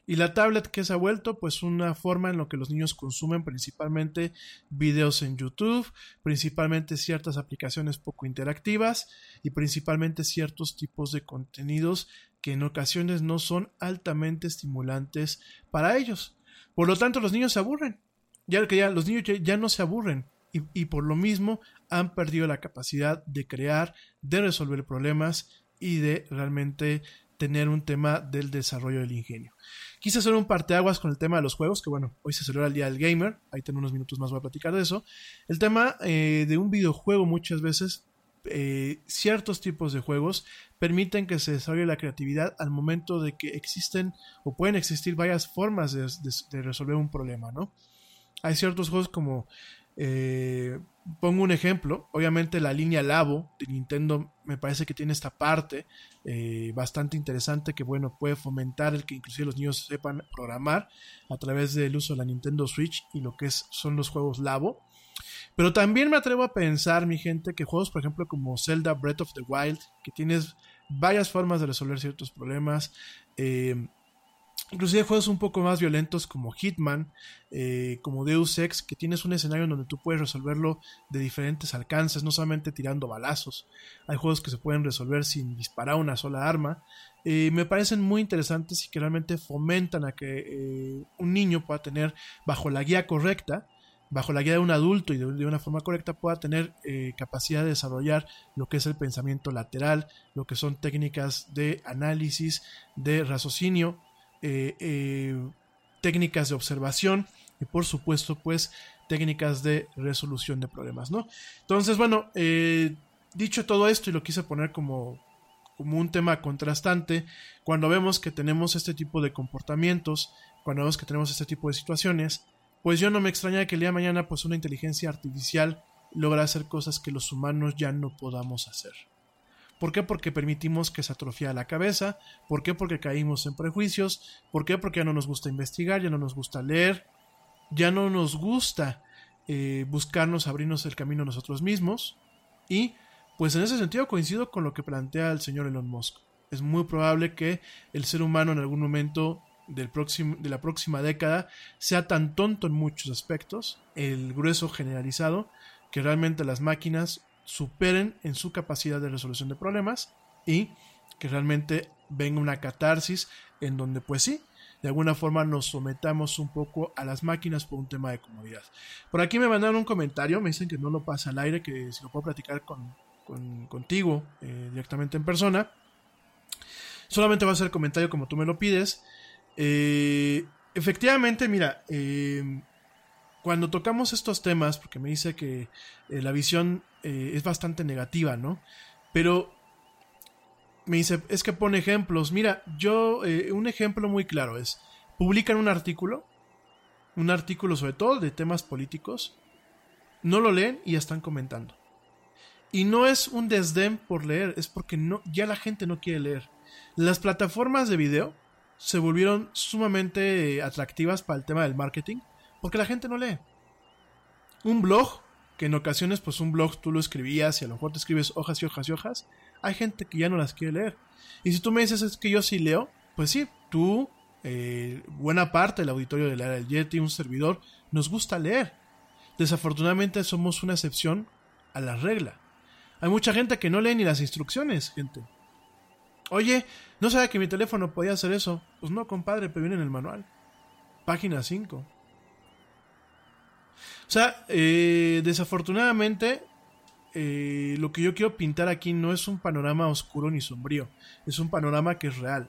Speaker 1: Y la tablet que se ha vuelto pues una forma en la que los niños consumen principalmente videos en YouTube, principalmente ciertas aplicaciones poco interactivas y principalmente ciertos tipos de contenidos que en ocasiones no son altamente estimulantes para ellos. Por lo tanto, los niños se aburren. Ya que ya los niños ya, no se aburren y, por lo mismo han perdido la capacidad de crear, de resolver problemas y de realmente tener un tema del desarrollo del ingenio. Quise hacer un parteaguas con el tema de los juegos, que bueno, hoy se celebra el Día del Gamer, ahí tengo unos minutos más voy a platicar de eso. El tema eh, de un videojuego muchas veces, eh, ciertos tipos de juegos permiten que se desarrolle la creatividad al momento de que existen o pueden existir varias formas de, resolver un problema, ¿no? Hay ciertos juegos como eh, pongo un ejemplo, obviamente la línea Labo de Nintendo me parece que tiene esta parte eh, bastante interesante que bueno puede fomentar el que inclusive los niños sepan programar a través del uso de la Nintendo Switch y lo que es, son los juegos Labo. Pero también me atrevo a pensar, mi gente, que juegos, por ejemplo, como Zelda Breath of the Wild, que tienes varias formas de resolver ciertos problemas, eh, Inclusive juegos un poco más violentos como Hitman, eh, como Deus Ex, que tienes un escenario en donde tú puedes resolverlo de diferentes alcances, no solamente tirando balazos. Hay juegos que se pueden resolver sin disparar una sola arma. Eh, me parecen muy interesantes y que realmente fomentan a que eh, un niño pueda tener, bajo la guía correcta, bajo la guía de un adulto y de, una forma correcta, pueda tener capacidad de desarrollar lo que es el pensamiento lateral, lo que son técnicas de análisis, de raciocinio eh, eh, técnicas de observación y por supuesto pues técnicas de resolución de problemas, ¿no? Entonces, bueno, eh, dicho todo esto y lo quise poner como, como un tema contrastante, cuando vemos que tenemos este tipo de comportamientos, cuando vemos que tenemos este tipo de situaciones, pues yo no me extraña que el día de mañana pues una inteligencia artificial logra hacer cosas que los humanos ya no podamos hacer. ¿Por qué? Porque permitimos que se atrofia la cabeza. ¿Por qué? Porque caímos en prejuicios. ¿Por qué? Porque ya no nos gusta investigar, ya no nos gusta leer, ya no nos gusta eh, buscarnos, abrirnos el camino nosotros mismos. Y pues en ese sentido coincido con lo que plantea el señor Elon Musk. Es muy probable que el ser humano en algún momento del próximo, de la próxima década sea tan tonto en muchos aspectos, el grueso generalizado, que realmente las máquinas superen en su capacidad de resolución de problemas y que realmente venga una catarsis en donde pues sí, de alguna forma nos sometamos un poco a las máquinas por un tema de comodidad. Por aquí me mandaron un comentario, me dicen que no lo pasa al aire, que si lo puedo platicar con, contigo eh, directamente en persona. Solamente va a ser comentario como tú me lo pides. Eh, efectivamente, mira, eh, cuando tocamos estos temas, porque me dice que eh, la visión eh, es bastante negativa, ¿no? Pero me dice, es que pone ejemplos. Mira, yo, un ejemplo muy claro es, publican un artículo, un artículo sobre todo de temas políticos, no lo leen y ya están comentando. Y no es un desdén por leer, es porque no, ya la gente no quiere leer. Las plataformas de video se volvieron sumamente atractivas para el tema del marketing porque la gente no lee. Un blog, que en ocasiones pues un blog tú lo escribías y a lo mejor te escribes hojas y hojas y hojas, hay gente que ya no las quiere leer. Y si tú me dices es que yo sí leo, pues sí, tú, eh, buena parte del auditorio de la era Yeti, un servidor, nos gusta leer. desafortunadamente somos una excepción a la regla. Hay mucha gente que no lee ni las instrucciones, gente. Oye, no sabía que mi teléfono podía hacer eso. Pues no, compadre, pero viene en el manual. Página 5. O sea, eh, desafortunadamente, eh, lo que yo quiero pintar aquí no es un panorama oscuro ni sombrío. Es un panorama que es real.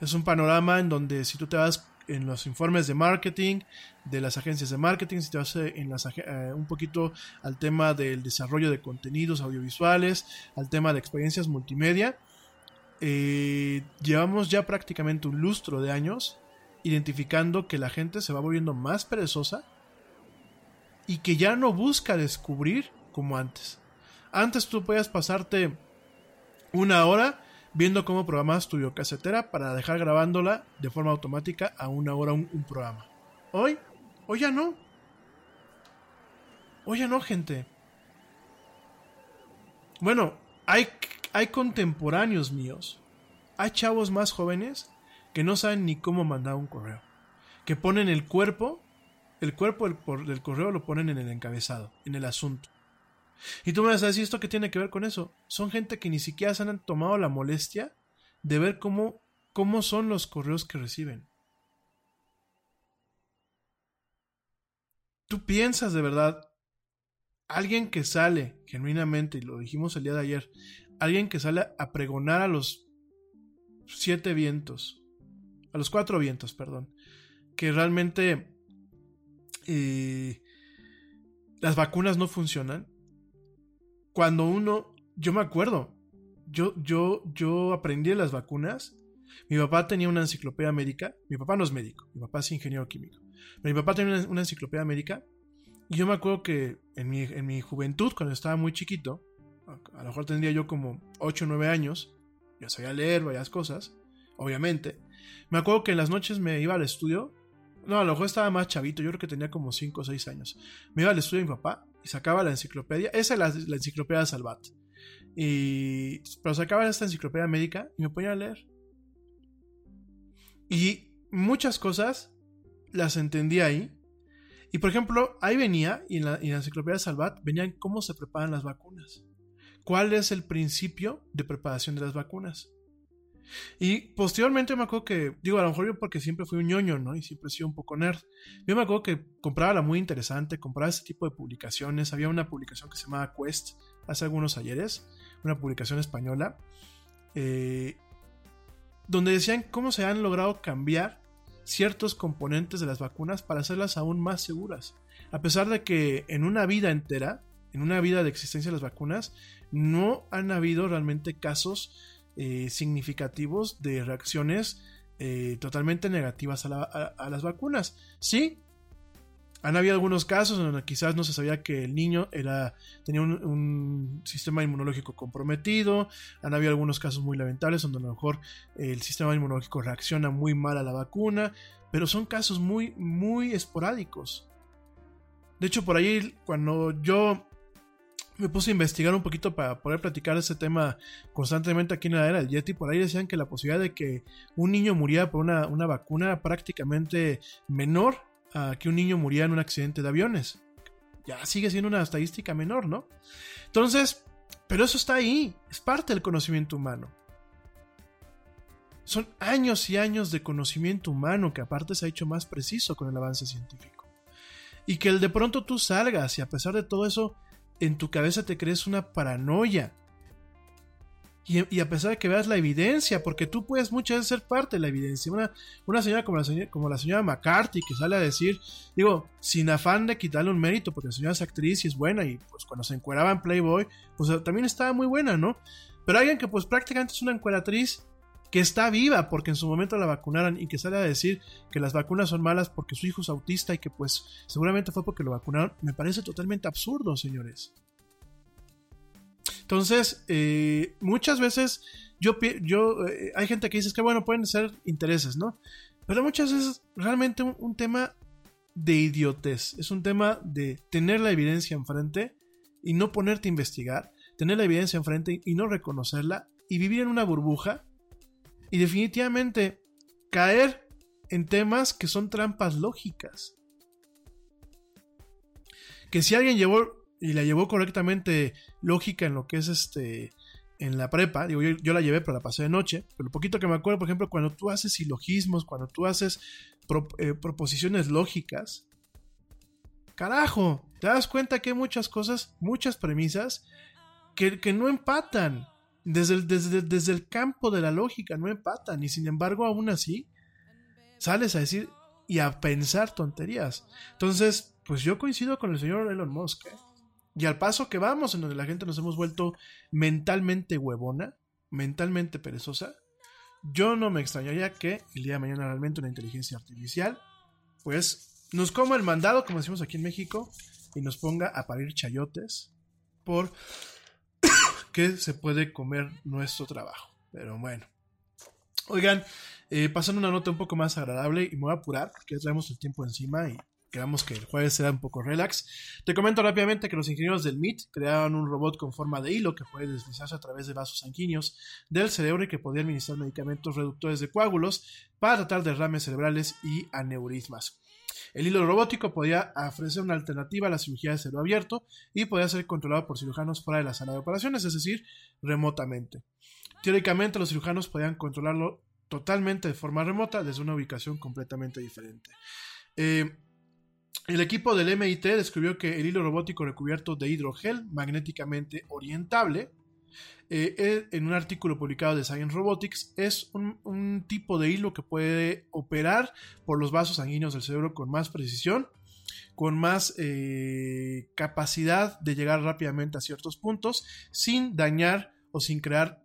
Speaker 1: Es un panorama en donde si tú te vas en los informes de marketing de las agencias de marketing, si te vas eh, en las, eh, un poquito al tema del desarrollo de contenidos audiovisuales, al tema de experiencias multimedia, eh, llevamos ya prácticamente un lustro de años identificando que la gente se va volviendo más perezosa y que ya no busca descubrir como antes. Antes tú podías pasarte una hora viendo cómo programabas tu videocasetera para dejar grabándola de forma automática a una hora un, un programa. Hoy, hoy ya no. Hoy ya no, gente. Bueno, hay, hay contemporáneos míos. Hay chavos más jóvenes que no saben ni cómo mandar un correo. Que ponen el cuerpo, el cuerpo del, correo lo ponen en el encabezado, en el asunto. Y tú me vas a decir, ¿esto qué tiene que ver con eso? Son gente que ni siquiera se han tomado la molestia de ver cómo, cómo son los correos que reciben. Tú piensas de verdad, alguien que sale genuinamente, y lo dijimos el día de ayer, alguien que sale a pregonar a los siete vientos, a los cuatro vientos, perdón, que realmente eh, las vacunas no funcionan, cuando uno, yo me acuerdo, yo, yo, yo aprendí las vacunas. Mi papá tenía una enciclopedia médica. Mi papá no es médico, mi papá es ingeniero químico. Pero mi papá tenía una, enciclopedia médica. Y yo me acuerdo que en mi, en mi juventud, cuando estaba muy chiquito, a, lo mejor tendría yo como 8 o 9 años, ya sabía leer varias cosas, obviamente. Me acuerdo que en las noches me iba al estudio. No, a lo mejor estaba más chavito, yo creo que tenía como 5 o 6 años. Me iba al estudio de mi papá y sacaba la enciclopedia. Esa es la, enciclopedia de Salvat. Y, pero sacaba esta enciclopedia médica y me ponía a leer. Y muchas cosas las entendía ahí. Y por ejemplo, ahí venía, y en la, en la enciclopedia de Salvat, venían cómo se preparan las vacunas. ¿Cuál es el principio de preparación de las vacunas? Y posteriormente me acuerdo que, digo, a lo mejor yo porque siempre fui un ñoño, ¿no? Y siempre he sido un poco nerd. Yo me acuerdo que compraba la muy interesante, compraba ese tipo de publicaciones. Había una publicación que se llamaba Quest hace algunos ayeres, una publicación española, eh, donde decían cómo se han logrado cambiar ciertos componentes de las vacunas para hacerlas aún más seguras. A pesar de que en una vida entera, en una vida de existencia de las vacunas, no han habido realmente casos eh, significativos de reacciones eh, totalmente negativas a, las vacunas. Sí, han habido algunos casos donde quizás no se sabía que el niño era, tenía un, sistema inmunológico comprometido. Han habido algunos casos muy lamentables donde a lo mejor el sistema inmunológico reacciona muy mal a la vacuna. Pero son casos muy, muy esporádicos. De hecho, por ahí, cuando yo me puse a investigar un poquito para poder platicar ese tema constantemente aquí en la era del Yeti. Por ahí decían que la posibilidad de que un niño muriera por una, vacuna era prácticamente menor a que un niño muriera en un accidente de aviones. Ya sigue siendo una estadística menor, ¿no? Entonces, pero eso está ahí, es parte del conocimiento humano. Son años y años de conocimiento humano que aparte se ha hecho más preciso con el avance científico. Y que el de pronto tú salgas y a pesar de todo eso en tu cabeza te crees una paranoia. Y, a pesar de que veas la evidencia, porque tú puedes muchas veces ser parte de la evidencia. Una, una señora como la, señora como la señora McCarthy que sale a decir, digo, sin afán de quitarle un mérito, porque la señora es actriz y es buena, y pues cuando se encueraba en Playboy, pues también estaba muy buena, ¿no? Pero alguien que pues prácticamente es una encueratriz que está viva porque en su momento la vacunaron y que sale a decir que las vacunas son malas porque su hijo es autista y que pues seguramente fue porque lo vacunaron, me parece totalmente absurdo, señores. Entonces, eh, muchas veces yo, yo eh, hay gente que dice que bueno, pueden ser intereses, ¿no? Pero muchas veces realmente un, un tema de idiotez, es un tema de tener la evidencia enfrente y no ponerte a investigar, tener la evidencia enfrente y no reconocerla y vivir en una burbuja y definitivamente caer en temas que son trampas lógicas. que si alguien llevó y la llevó correctamente lógica en lo que es este en la prepa, digo, yo, yo, la llevé, pero la pasé de noche, pero lo poquito que me acuerdo, por ejemplo, cuando tú haces silogismos, cuando tú haces eh, proposiciones lógicas, carajo, te das cuenta que hay muchas cosas, muchas premisas que, que no empatan. Desde el, campo de la lógica no empatan, y sin embargo, aún así, sales a decir y a pensar tonterías. Entonces, pues yo coincido con el señor Elon Musk. ¿eh? Y al paso que vamos, en donde la gente nos hemos vuelto mentalmente huevona, mentalmente perezosa, yo no me extrañaría que el día de mañana realmente una inteligencia artificial, pues nos coma el mandado, como decimos aquí en México, y nos ponga a parir chayotes por que se puede comer nuestro trabajo. Pero bueno. Oigan, eh, pasando una nota un poco más agradable y me voy a apurar porque ya traemos el tiempo encima y Quedamos que el jueves será un poco relax. Te comento rápidamente que los ingenieros del MIT crearon un robot con forma de hilo que puede deslizarse a través de vasos sanguíneos del cerebro y que podía administrar medicamentos reductores de coágulos para tratar derrames cerebrales y aneurismas. El hilo robótico podía ofrecer una alternativa a la cirugía de cerebro abierto y podía ser controlado por cirujanos fuera de la sala de operaciones, es decir, remotamente. Teóricamente, los cirujanos podían controlarlo totalmente de forma remota desde una ubicación completamente diferente. Eh, el equipo del MIT descubrió que el hilo robótico recubierto de hidrogel magnéticamente orientable, eh, eh, en un artículo publicado de Science Robotics, es un, tipo de hilo que puede operar por los vasos sanguíneos del cerebro con más precisión, con más eh, capacidad de llegar rápidamente a ciertos puntos, sin dañar o sin crear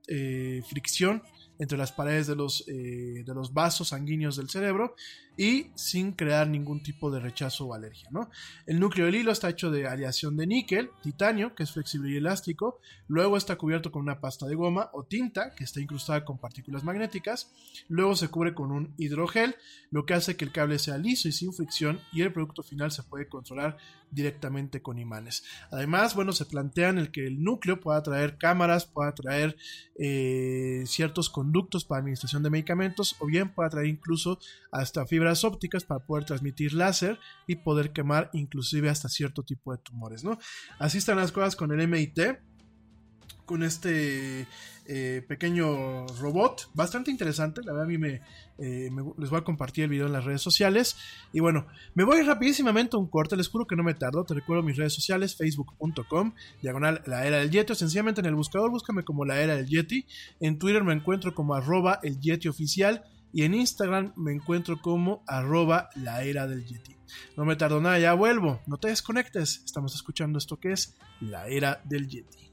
Speaker 1: fricción entre las paredes de los, eh, de los vasos sanguíneos del cerebro y sin crear ningún tipo de rechazo o alergia. ¿no? El núcleo del hilo está hecho de aleación de níquel, titanio, que es flexible y elástico, luego está cubierto con una pasta de goma o tinta, que está incrustada con partículas magnéticas, luego se cubre con un hidrogel, lo que hace que el cable sea liso y sin fricción y el producto final se puede controlar directamente con imanes. Además, bueno, se plantean el que el núcleo pueda traer cámaras, pueda traer eh, ciertos conductos para administración de medicamentos o bien pueda traer incluso hasta fibras ópticas para poder transmitir láser y poder quemar inclusive hasta cierto tipo de tumores, ¿no? Así están las cosas con el MIT con este eh, pequeño robot, bastante interesante, la verdad a mí me, eh, les voy a compartir el video en las redes sociales. Y bueno, me voy rapidísimamente a un corte, les juro que no me tardo, te recuerdo mis redes sociales, facebook.com, diagonal la era del Yeti, o sencillamente en el buscador búscame como la era del Yeti, en Twitter me encuentro como arroba el Yeti oficial y en Instagram me encuentro como arroba la era del Yeti. No me tardo nada, ya vuelvo, no te desconectes, estamos escuchando esto que es la era del Yeti.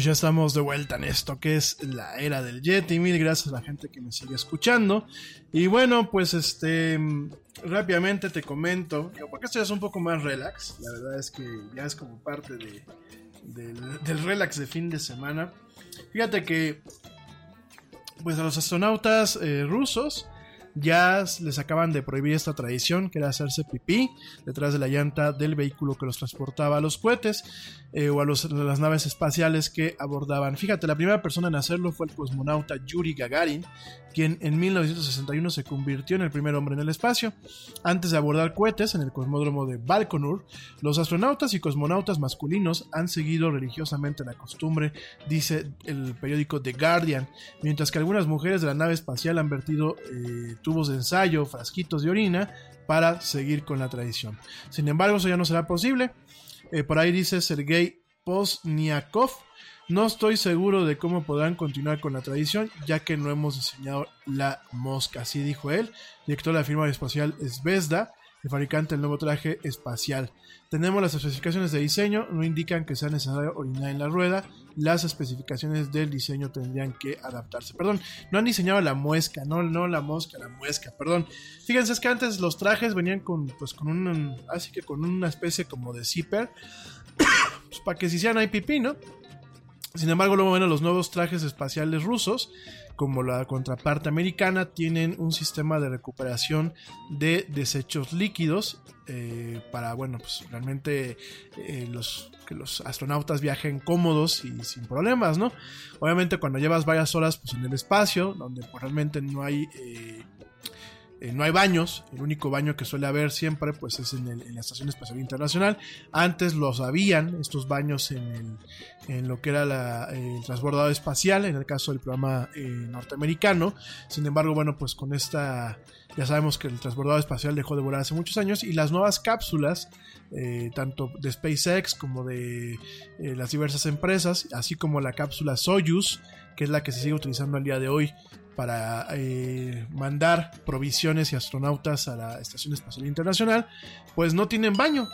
Speaker 1: Pues ya estamos de vuelta en esto que es la era del Yeti. Mil gracias a la gente que me sigue escuchando. Y bueno, pues este rápidamente te comento, porque esto ya es un poco más relax. La verdad es que ya es como parte de, del, del relax de fin de semana. Fíjate que pues a los astronautas eh, rusos ya les acaban de prohibir esta tradición, que era hacerse pipí detrás de la llanta del vehículo que los transportaba a los cohetes eh, o a, los- a las naves espaciales que abordaban. Fíjate, la primera persona en hacerlo fue el cosmonauta Yuri Gagarin, quien en 1961 se convirtió en el primer hombre en el espacio. Antes de abordar cohetes en el cosmódromo de Baikonur, los astronautas y cosmonautas masculinos han seguido religiosamente la costumbre, dice el periódico The Guardian, mientras que algunas mujeres de la nave espacial han vertido eh, tubos de ensayo, frasquitos de orina, para seguir con la tradición. Sin embargo, eso ya no será posible. Eh, por ahí dice Sergei Pozniakov. No estoy seguro de cómo podrán continuar con la tradición, ya que no hemos diseñado la mosca, así dijo él, director de la firma espacial Zvezda, el fabricante del nuevo traje espacial. Tenemos las especificaciones de diseño, no indican que sea necesario orinar en la rueda, las especificaciones del diseño tendrían que adaptarse. Perdón, no han diseñado la muesca, no, no la mosca, la muesca, perdón. Fíjense, es que antes los trajes venían con, pues, con un, así que con una especie como de zipper, pues, para que se hicieran ahí pipí, ¿no? Sin embargo, luego bueno, los nuevos trajes espaciales rusos, como la contraparte americana, tienen un sistema de recuperación de desechos líquidos eh, para, bueno, pues realmente eh, los, que los astronautas viajen cómodos y sin problemas, ¿no? Obviamente cuando llevas varias horas pues, en el espacio, donde pues, realmente no hay... eh, eh, no hay baños, el único baño que suele haber siempre pues es en, la Estación Espacial Internacional. Antes los habían, estos baños en, el- lo que era el transbordador espacial, en el caso del programa eh, norteamericano. Sin embargo, bueno, pues con esta, ya sabemos que el transbordador espacial dejó de volar hace muchos años y las nuevas cápsulas, eh, tanto de SpaceX como de las diversas empresas, así como la cápsula Soyuz, que es la que se sigue utilizando al día de hoy para eh, mandar provisiones y astronautas a la Estación Espacial Internacional, pues no tienen baño.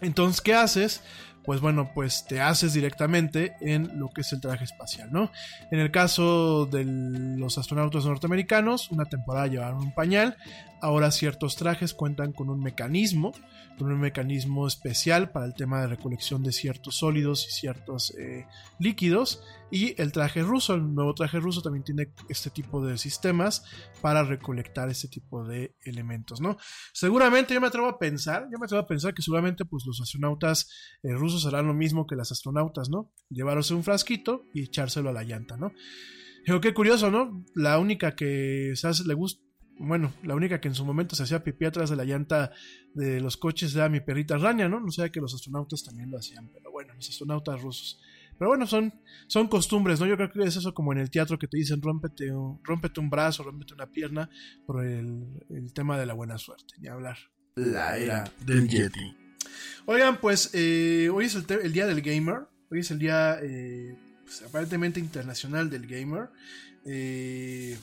Speaker 1: Entonces, ¿qué haces? Pues bueno, pues te haces directamente en lo que es el traje espacial, ¿no? En el caso de los astronautas norteamericanos, una temporada llevaron un pañal, ahora ciertos trajes cuentan con un mecanismo, con un mecanismo especial para el tema de recolección de ciertos sólidos y ciertos eh, líquidos, y el traje ruso, el nuevo traje ruso también tiene este tipo de sistemas para recolectar este tipo de elementos, ¿no? Seguramente yo me atrevo a pensar, yo me atrevo a pensar que seguramente pues los astronautas eh, rusos harán lo mismo que las astronautas, ¿no? Llevarse un frasquito y echárselo a la llanta, ¿no? Pero qué curioso, ¿no? La única que le gusta, bueno, la única que en su momento se hacía pipí atrás de la llanta de los coches era mi perrita Rania, ¿no? No sé que los astronautas también lo hacían, pero bueno, los astronautas rusos. Pero bueno, son, son costumbres, ¿no? Yo creo que es eso como en el teatro que te dicen rómpete, un- rómpete un brazo, rómpete una pierna por el, el tema de la buena suerte, ni hablar.
Speaker 7: La era del Yeti.
Speaker 1: Oigan, pues eh, hoy es el día del gamer. Hoy es el día eh, pues, aparentemente internacional del gamer. Eh,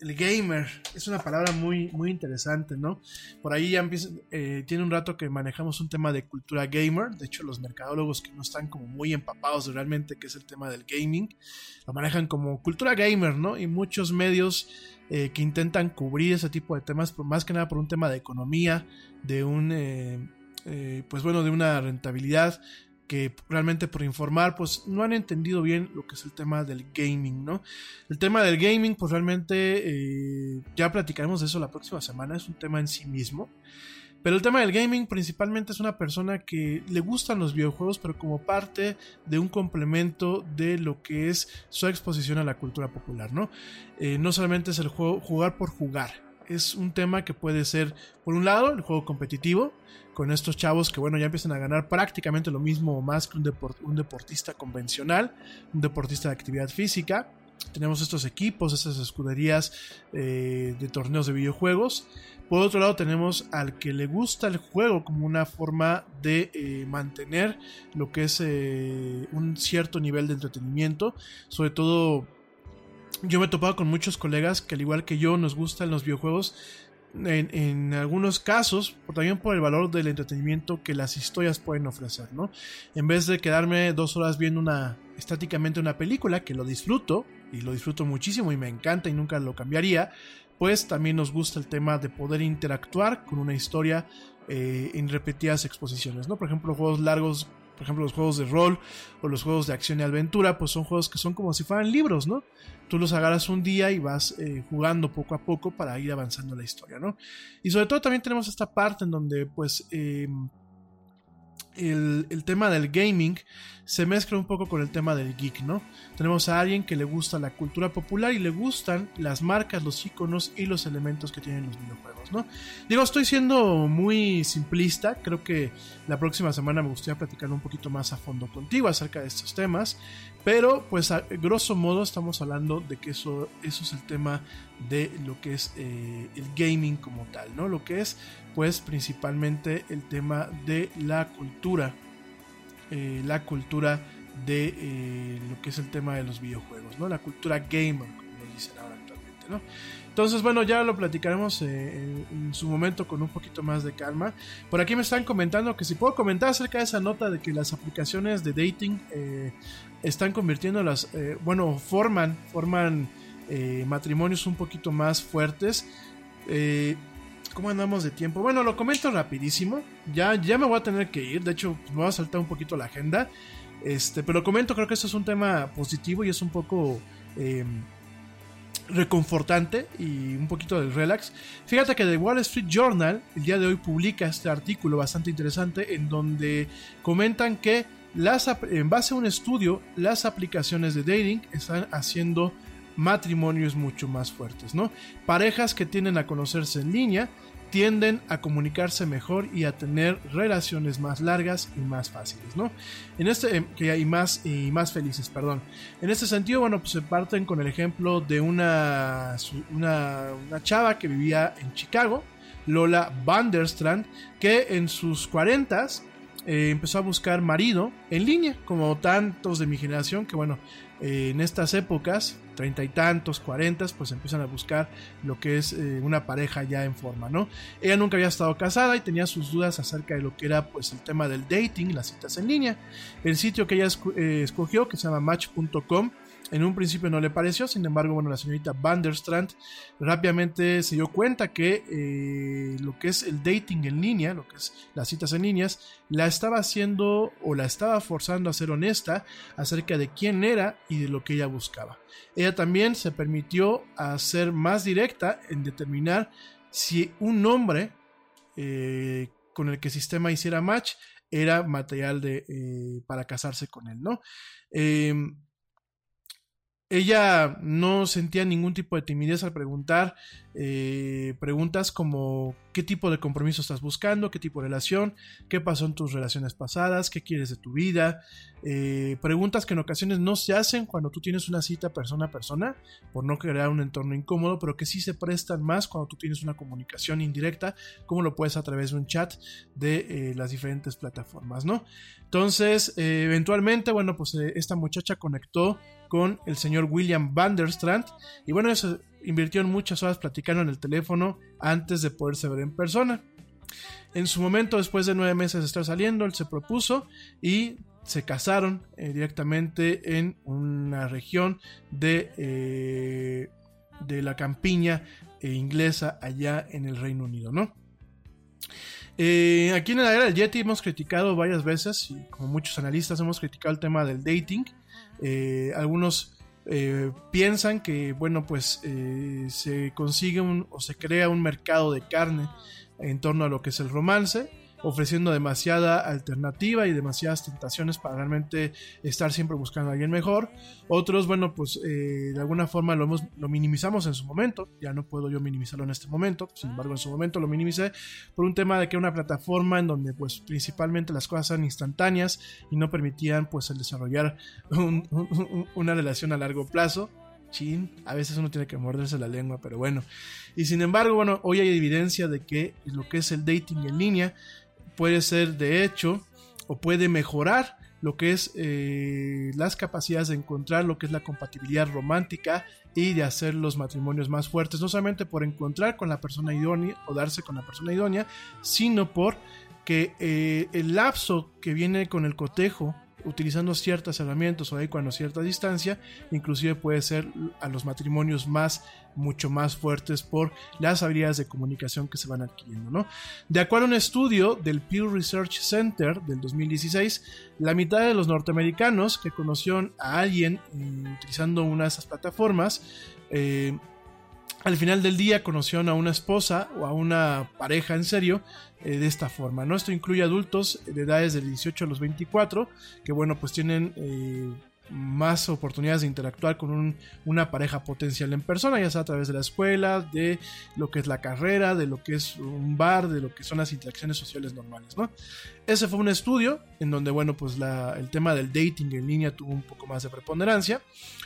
Speaker 1: el gamer es una palabra muy, muy interesante, ¿no? Por ahí ya empieza, eh, tiene un rato que manejamos un tema de cultura gamer. De hecho, los mercadólogos que no están como muy empapados realmente qué es el tema del gaming, lo manejan como cultura gamer, ¿no? Y muchos medios eh, que intentan cubrir ese tipo de temas, por más que nada por un tema de economía, de un, eh, eh, pues bueno, de una rentabilidad que realmente por informar, pues no han entendido bien lo que es el tema del gaming, ¿no? El tema del gaming, pues realmente eh, ya platicaremos de eso la próxima semana, es un tema en sí mismo. Pero el tema del gaming principalmente es una persona que le gustan los videojuegos, pero como parte de un complemento de lo que es su exposición a la cultura popular, ¿no? Eh, no solamente es el juego jugar por jugar, es un tema que puede ser, por un lado, el juego competitivo, con estos chavos que, bueno, ya empiezan a ganar prácticamente lo mismo o más que un, deport- un deportista convencional, un deportista de actividad física. Tenemos estos equipos, estas escuderías eh, de torneos de videojuegos. Por otro lado, tenemos al que le gusta el juego como una forma de eh, mantener lo que es eh, un cierto nivel de entretenimiento, sobre todo yo me he topado con muchos colegas que al igual que yo nos gustan los videojuegos en, algunos casos, también por el valor del entretenimiento que las historias pueden ofrecer, ¿no? En vez de quedarme dos horas viendo una estáticamente una película, que lo disfruto, y lo disfruto muchísimo y me encanta y nunca lo cambiaría, pues también nos gusta el tema de poder interactuar con una historia eh, en repetidas exposiciones, ¿no? Por ejemplo, juegos largos por ejemplo, los juegos de rol o los juegos de acción y aventura, pues son juegos que son como si fueran libros, ¿no? Tú los agarras un día y vas eh, jugando poco a poco para ir avanzando la historia, ¿no? Y sobre todo también tenemos esta parte en donde, pues, eh, el, tema del gaming se mezcla un poco con el tema del geek, ¿no? Tenemos a alguien que le gusta la cultura popular y le gustan las marcas, los iconos y los elementos que tienen los videojuegos, ¿no? Digo, estoy siendo muy simplista, creo que la próxima semana me gustaría platicar un poquito más a fondo contigo acerca de estos temas, pero pues a grosso modo estamos hablando de que eso, es el tema de lo que es eh, el gaming como tal, ¿no? Lo que es pues principalmente el tema de la cultura eh, la cultura de eh, lo que es el tema de los videojuegos, ¿no? La cultura gamer, Entonces, bueno, ya lo platicaremos eh, en, su momento con un poquito más de calma. Por aquí me están comentando que si puedo comentar acerca de esa nota de que las aplicaciones de dating están convirtiendo las, bueno, forman, forman matrimonios un poquito más fuertes. ¿Cómo andamos de tiempo? Bueno, lo comento rapidísimo. Ya, ya me voy a tener que ir. De hecho, me voy a saltar un poquito la agenda. Este, pero comento, creo que esto es un tema positivo y es un poco eh, reconfortante y un poquito del relax. Fíjate que The Wall Street Journal el día de hoy publica este artículo bastante interesante en donde comentan que las, en base a un estudio, las aplicaciones de dating están haciendo matrimonios mucho más fuertes, ¿no? Parejas que tienden a conocerse en línea tienden a comunicarse mejor y a tener relaciones más largas y más fáciles, ¿no? En este y más y más felices, perdón. En este sentido, bueno, pues se parten con el ejemplo de una una, una chava que vivía en Chicago, Lola Vanderstrand, que en sus 40 eh, empezó a buscar marido en línea, como tantos de mi generación, que bueno, eh, en estas épocas treinta y tantos, cuarentas, pues empiezan a buscar lo que es eh, una pareja ya en forma, ¿no? Ella nunca había estado casada y tenía sus dudas acerca de lo que era pues el tema del dating, las citas en línea. El sitio que ella eh, escogió, que se llama match.com, en un principio no le pareció, sin embargo, bueno, la señorita Vanderstrand rápidamente se dio cuenta que eh, lo que es el dating en línea, lo que es las citas en líneas, la estaba haciendo o la estaba forzando a ser honesta acerca de quién era y de lo que ella buscaba. Ella también se permitió a ser más directa en determinar si un hombre eh, con el que el sistema hiciera match era material de, eh, para casarse con él, ¿no? Ella no sentía ningún tipo de timidez al preguntar eh, preguntas como qué tipo de compromiso estás buscando, qué tipo de relación, qué pasó en tus relaciones pasadas, qué quieres de tu vida. Eh, preguntas que en ocasiones no se hacen cuando tú tienes una cita persona a persona, por no crear un entorno incómodo, pero que sí se prestan más cuando tú tienes una comunicación indirecta, como lo puedes a través de un chat de eh, las diferentes plataformas, ¿no? Entonces, eventualmente, bueno, pues esta muchacha conectó con el señor William Vanderstrand. Y bueno, eso invirtió en muchas horas platicando en el teléfono antes de poderse ver en persona. En su momento, después de nueve meses de estar saliendo, él se propuso y se casaron eh, directamente en una región de, eh, de la campiña eh, inglesa allá en el Reino Unido, ¿no? Aquí en la era del Yeti hemos criticado varias veces, y como muchos analistas hemos criticado el tema del dating, eh, algunos eh, piensan que, bueno, pues eh, se consigue un, o se crea un mercado de carne en torno a lo que es el romance ofreciendo demasiada alternativa y demasiadas tentaciones para realmente estar siempre buscando a alguien mejor. Otros, bueno, pues eh, de alguna forma lo, lo minimizamos en su momento, ya no puedo yo minimizarlo en este momento, sin embargo en su momento lo minimicé por un tema de que una plataforma en donde pues principalmente las cosas eran instantáneas y no permitían pues el desarrollar una relación a largo plazo. Chin, a veces uno tiene que morderse la lengua, pero bueno. Y sin embargo, bueno, hoy hay evidencia de que lo que es el dating en línea puede ser de hecho o puede mejorar lo que es eh, las capacidades de encontrar lo que es la compatibilidad romántica y de hacer los matrimonios más fuertes, no solamente por encontrar con la persona idónea o darse con la persona idónea, sino por que eh, el lapso que viene con el cotejo utilizando ciertas herramientas o ahí cuando cierta distancia, inclusive puede ser a los matrimonios más, mucho más fuertes por las habilidades de comunicación que se van adquiriendo, ¿no? De acuerdo a un estudio del Pew Research Center del 2016, la mitad de los norteamericanos que conocieron a alguien eh, utilizando una de esas plataformas, eh, al final del día conocieron a una esposa o a una pareja en serio eh, de esta forma. ¿no? Esto incluye adultos de edades del 18 a los 24, que bueno, pues tienen eh, más oportunidades de interactuar con una pareja potencial en persona, ya sea a través de la escuela, de lo que es la carrera, de lo que es un bar, de lo que son las interacciones sociales normales, ¿no? Ese fue un estudio en donde, bueno, pues el tema del dating en línea tuvo un poco más de preponderancia.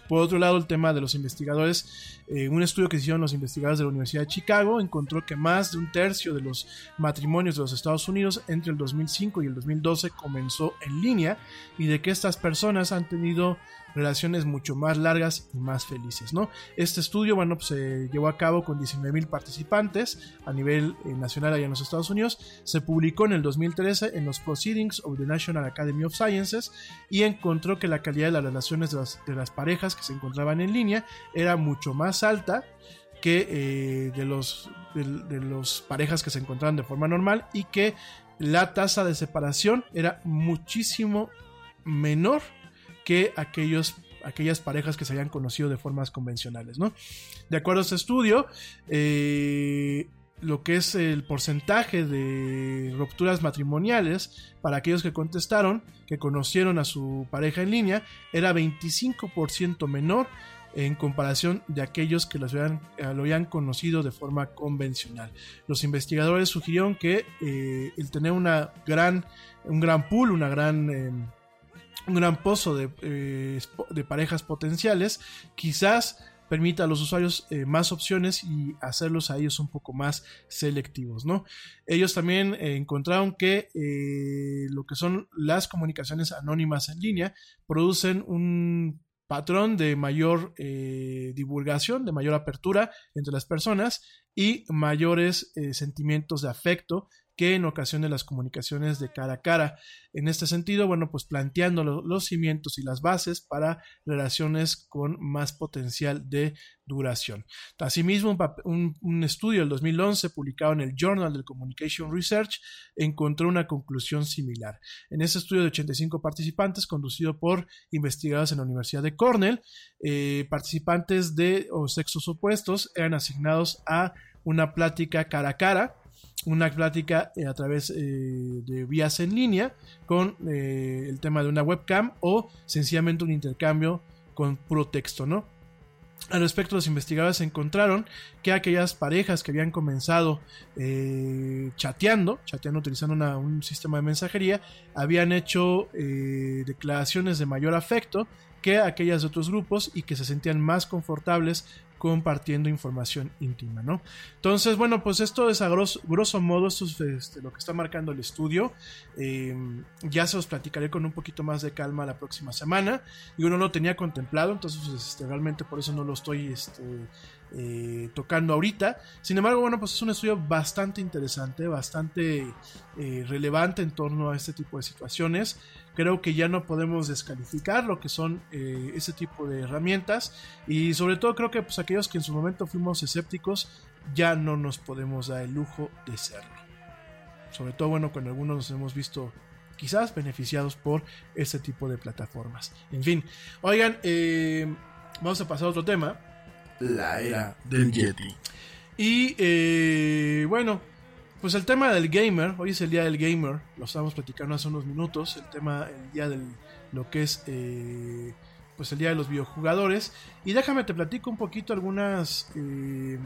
Speaker 1: Por otro lado, el tema de los investigadores, eh, un estudio que hicieron los investigadores de la Universidad de Chicago encontró que más de un tercio de los matrimonios de los Estados Unidos entre el 2005 y el 2012 comenzó en línea y de que estas personas han tenido relaciones mucho más largas y más felices, ¿no? Este estudio, bueno, pues, se llevó a cabo con 19.000 participantes a nivel eh, nacional allá en los Estados Unidos, se publicó en el 2013 en los Proceedings of the National Academy of Sciences y encontró que la calidad de las relaciones de las, parejas que se encontraban en línea era mucho más alta que eh, de los de los parejas que se encontraban de forma normal y que la tasa de separación era muchísimo menor que aquellos aquellas parejas que se hayan conocido de formas convencionales, ¿no? De acuerdo a este estudio, eh, lo que es el porcentaje de rupturas matrimoniales para aquellos que contestaron, que conocieron a su pareja en línea, era 25% menor en comparación de aquellos que eh, lo habían conocido de forma convencional. Los investigadores sugirieron que eh, el tener una gran, un gran pool, una gran... Em, un gran pozo eh, de, parejas potenciales, quizás permita a los usuarios eh, más opciones y hacerlos a ellos un poco más selectivos, ¿no? Ellos también eh, encontraron que lo que son las comunicaciones anónimas en línea producen un patrón de mayor divulgación, de mayor apertura entre las personas y mayores sentimientos de afecto que en ocasiones las comunicaciones de cara a cara. En este sentido, bueno, pues planteando los cimientos y las bases para relaciones con más potencial de duración. Asimismo, un, estudio del 2011 publicado en el Journal of Communication Research encontró una conclusión similar. En ese estudio de 85 participantes, conducido por investigadores en la Universidad de Cornell, eh, participantes de sexos opuestos eran asignados a una plática cara a cara una plática eh, a través eh, de vías en línea con eh, el tema de una webcam o sencillamente un intercambio con puro texto, ¿no? Al respecto, los investigadores encontraron que aquellas parejas que habían comenzado chateando, chateando utilizando un sistema de mensajería, habían hecho declaraciones de mayor afecto que aquellas de otros grupos y que se sentían más confortables compartiendo información íntima, ¿no? Entonces, bueno, pues esto es a grosso, modo, esto es este, lo que está marcando el estudio. Em, ya se os platicaré con un poquito más de calma la próxima semana. Y uno lo tenía contemplado, entonces este, realmente por eso no lo estoy este, eh, tocando ahorita. Sin embargo, bueno, pues es un estudio bastante interesante, bastante eh, relevante en torno a este tipo de situaciones creo que ya no podemos descalificar lo que son eh, ese tipo de herramientas y sobre todo creo que pues aquellos que en su momento fuimos escépticos ya no nos podemos dar el lujo de serlo. Sobre todo bueno cuando algunos nos hemos visto quizás beneficiados por este tipo de plataformas. En fin, oigan, eh, vamos a pasar a otro tema.
Speaker 7: La era del Yeti.
Speaker 1: Y eh, bueno, pues el tema del gamer, hoy es el día del gamer, lo estábamos platicando hace unos minutos, el tema, el día del, lo que es, eh, pues el día de los videojugadores. Y déjame te platico un poquito algunas, eh,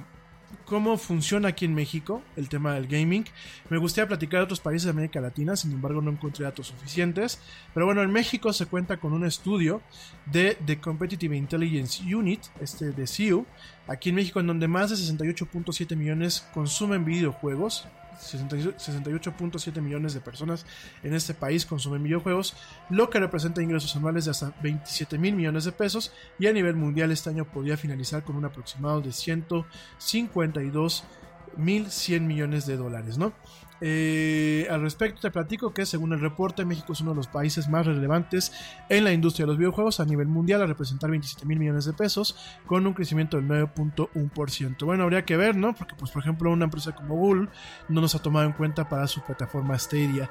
Speaker 1: cómo funciona aquí en México el tema del gaming. Me gustaría platicar de otros países de América Latina, sin embargo no encontré datos suficientes. Pero bueno, en México se cuenta con un estudio de The Competitive Intelligence Unit, este de CIU, aquí en México en donde más de 68.7 millones consumen videojuegos 68.7 millones de personas en este país consumen videojuegos, lo que representa ingresos anuales de hasta 27 mil millones de pesos y a nivel mundial este año podría finalizar con un aproximado de 152 mil 100 millones de dólares, ¿no? Eh, al respecto te platico que según el reporte México es uno de los países más relevantes en la industria de los videojuegos a nivel mundial a representar 27 mil millones de pesos con un crecimiento del 9.1%. Bueno, habría que ver, ¿no? Porque pues por ejemplo una empresa como Google no nos ha tomado en cuenta para su plataforma Stadia.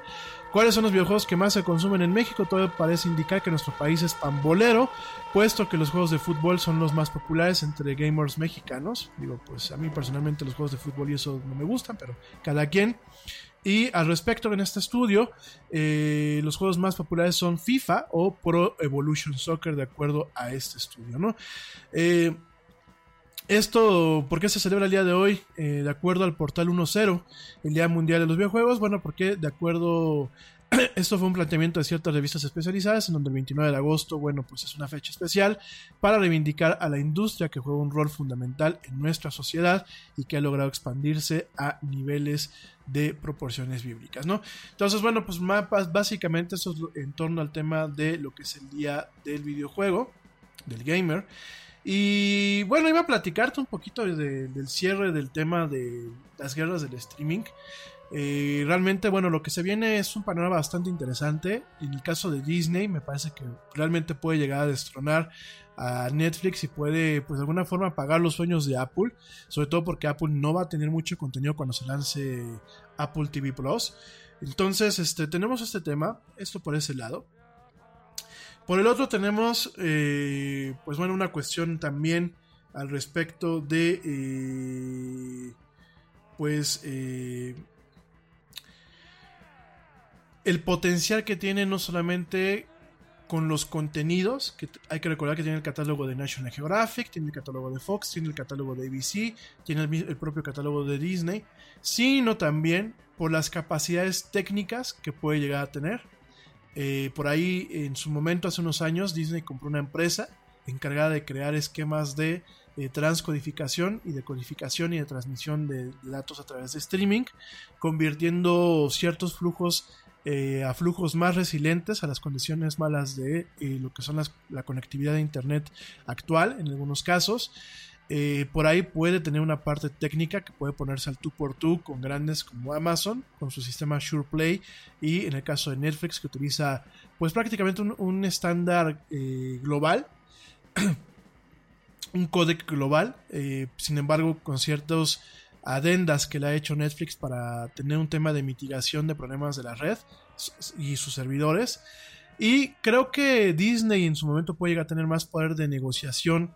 Speaker 1: ¿Cuáles son los videojuegos que más se consumen en México? Todo parece indicar que nuestro país es pambolero, puesto que los juegos de fútbol son los más populares entre gamers mexicanos. Digo, pues a mí personalmente los juegos de fútbol y eso no me gustan, pero cada quien. Y al respecto, en este estudio, eh, los juegos más populares son FIFA o Pro Evolution Soccer, de acuerdo a este estudio, ¿no? Eh, esto, ¿por qué se celebra el día de hoy? Eh, de acuerdo al portal 1.0, el Día Mundial de los Videojuegos. Bueno, porque de acuerdo esto fue un planteamiento de ciertas revistas especializadas en donde el 29 de agosto, bueno, pues es una fecha especial para reivindicar a la industria que juega un rol fundamental en nuestra sociedad y que ha logrado expandirse a niveles de proporciones bíblicas, ¿no? Entonces, bueno, pues mapas, básicamente eso es en torno al tema de lo que es el día del videojuego, del gamer. Y bueno, iba a platicarte un poquito del cierre del tema de las guerras del streaming. Eh, realmente, bueno, lo que se viene es un panorama bastante interesante. En el caso de Disney, me parece que realmente puede llegar a destronar a Netflix y puede, pues de alguna forma, pagar los sueños de Apple. Sobre todo porque Apple no va a tener mucho contenido cuando se lance Apple TV Plus. Entonces, este, tenemos este tema, esto por ese lado. Por el otro tenemos, eh, pues bueno, una cuestión también al respecto de, eh, pues, el potencial que tiene no solamente con los contenidos, que hay que recordar que tiene el catálogo de National Geographic, tiene el catálogo de Fox, tiene el catálogo de ABC, tiene el, propio catálogo de Disney, sino también por las capacidades técnicas que puede llegar a tener. Eh, por ahí, en su momento, hace unos años, Disney compró una empresa encargada de crear esquemas de eh, transcodificación y de codificación y de transmisión de datos a través de streaming, convirtiendo ciertos flujos eh, a flujos más resilientes a las condiciones malas de lo que son la conectividad de Internet actual en algunos casos. Eh, por ahí puede tener una parte técnica que puede ponerse al tú por tú con grandes como Amazon, con su sistema SurePlay y en el caso de Netflix que utiliza pues prácticamente un estándar global, un códec global, sin embargo con ciertos adendas que le ha hecho Netflix para tener un tema de mitigación de problemas de la red y sus servidores. Y creo que Disney en su momento puede llegar a tener más poder de negociación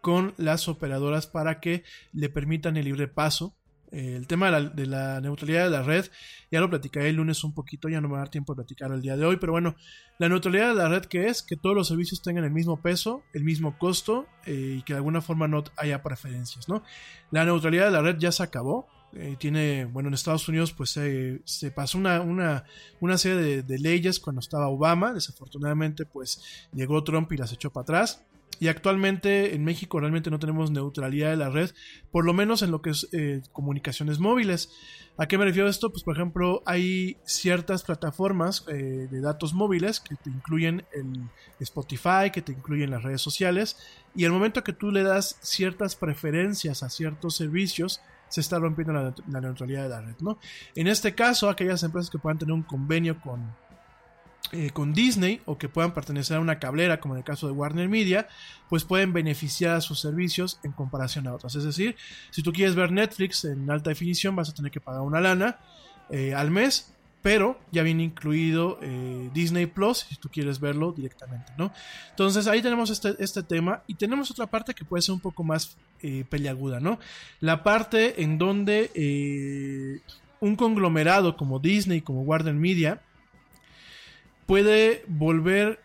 Speaker 1: con las operadoras para que le permitan el libre paso el tema de la, neutralidad de la red, ya lo platicaré el lunes un poquito, ya no me va a dar tiempo de platicar el día de hoy, pero bueno, la neutralidad de la red que es que todos los servicios tengan el mismo peso, el mismo costo eh, y que de alguna forma no haya preferencias, ¿no? La neutralidad de la red ya se acabó, eh, tiene, bueno, en Estados Unidos pues se pasó una, una, una serie de, de, leyes cuando estaba Obama, desafortunadamente pues llegó Trump y las echó para atrás. Y actualmente en México realmente no tenemos neutralidad de la red, por lo menos en lo que es eh, comunicaciones móviles. ¿A qué me refiero esto? Pues por ejemplo hay ciertas plataformas eh, de datos móviles que te incluyen el Spotify, que te incluyen las redes sociales, y al momento que tú le das ciertas preferencias a ciertos servicios, se está rompiendo la, la neutralidad de la red, ¿no? En este caso, aquellas empresas que puedan tener un convenio con eh, con Disney o que puedan pertenecer a una cablera, como en el caso de Warner Media, pues pueden beneficiar a sus servicios en comparación a otras. Es decir, si tú quieres ver Netflix en alta definición, vas a tener que pagar una lana eh, al mes, pero ya viene incluido eh, Disney Plus si tú quieres verlo directamente, ¿no? Entonces ahí tenemos este, este tema y tenemos otra parte que puede ser un poco más peleaguda, ¿no? La parte en donde un conglomerado como Disney, como Warner Media, puede volver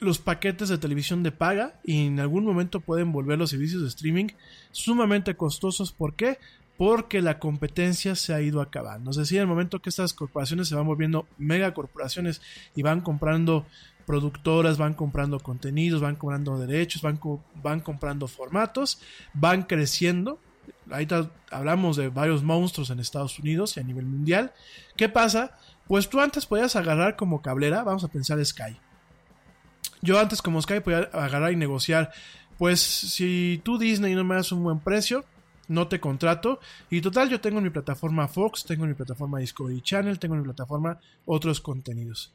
Speaker 1: los paquetes de televisión de paga y en algún momento pueden volver los servicios de streaming sumamente costosos. ¿Por qué? Porque la competencia se ha ido acabando. Es decir, en el momento que estas corporaciones se van volviendo megacorporaciones y van comprando productoras, van comprando contenidos, van comprando derechos, van, van comprando formatos, van creciendo ahorita hablamos de varios monstruos en Estados Unidos y a nivel mundial. ¿Qué pasa? Pues tú antes podías agarrar como cablera, vamos a pensar Sky. Yo antes como Sky podía agarrar y negociar, pues si tú Disney no me das un buen precio, no te contrato. Y total, yo tengo en mi plataforma Fox, tengo en mi plataforma Discovery Channel, tengo en mi plataforma otros contenidos.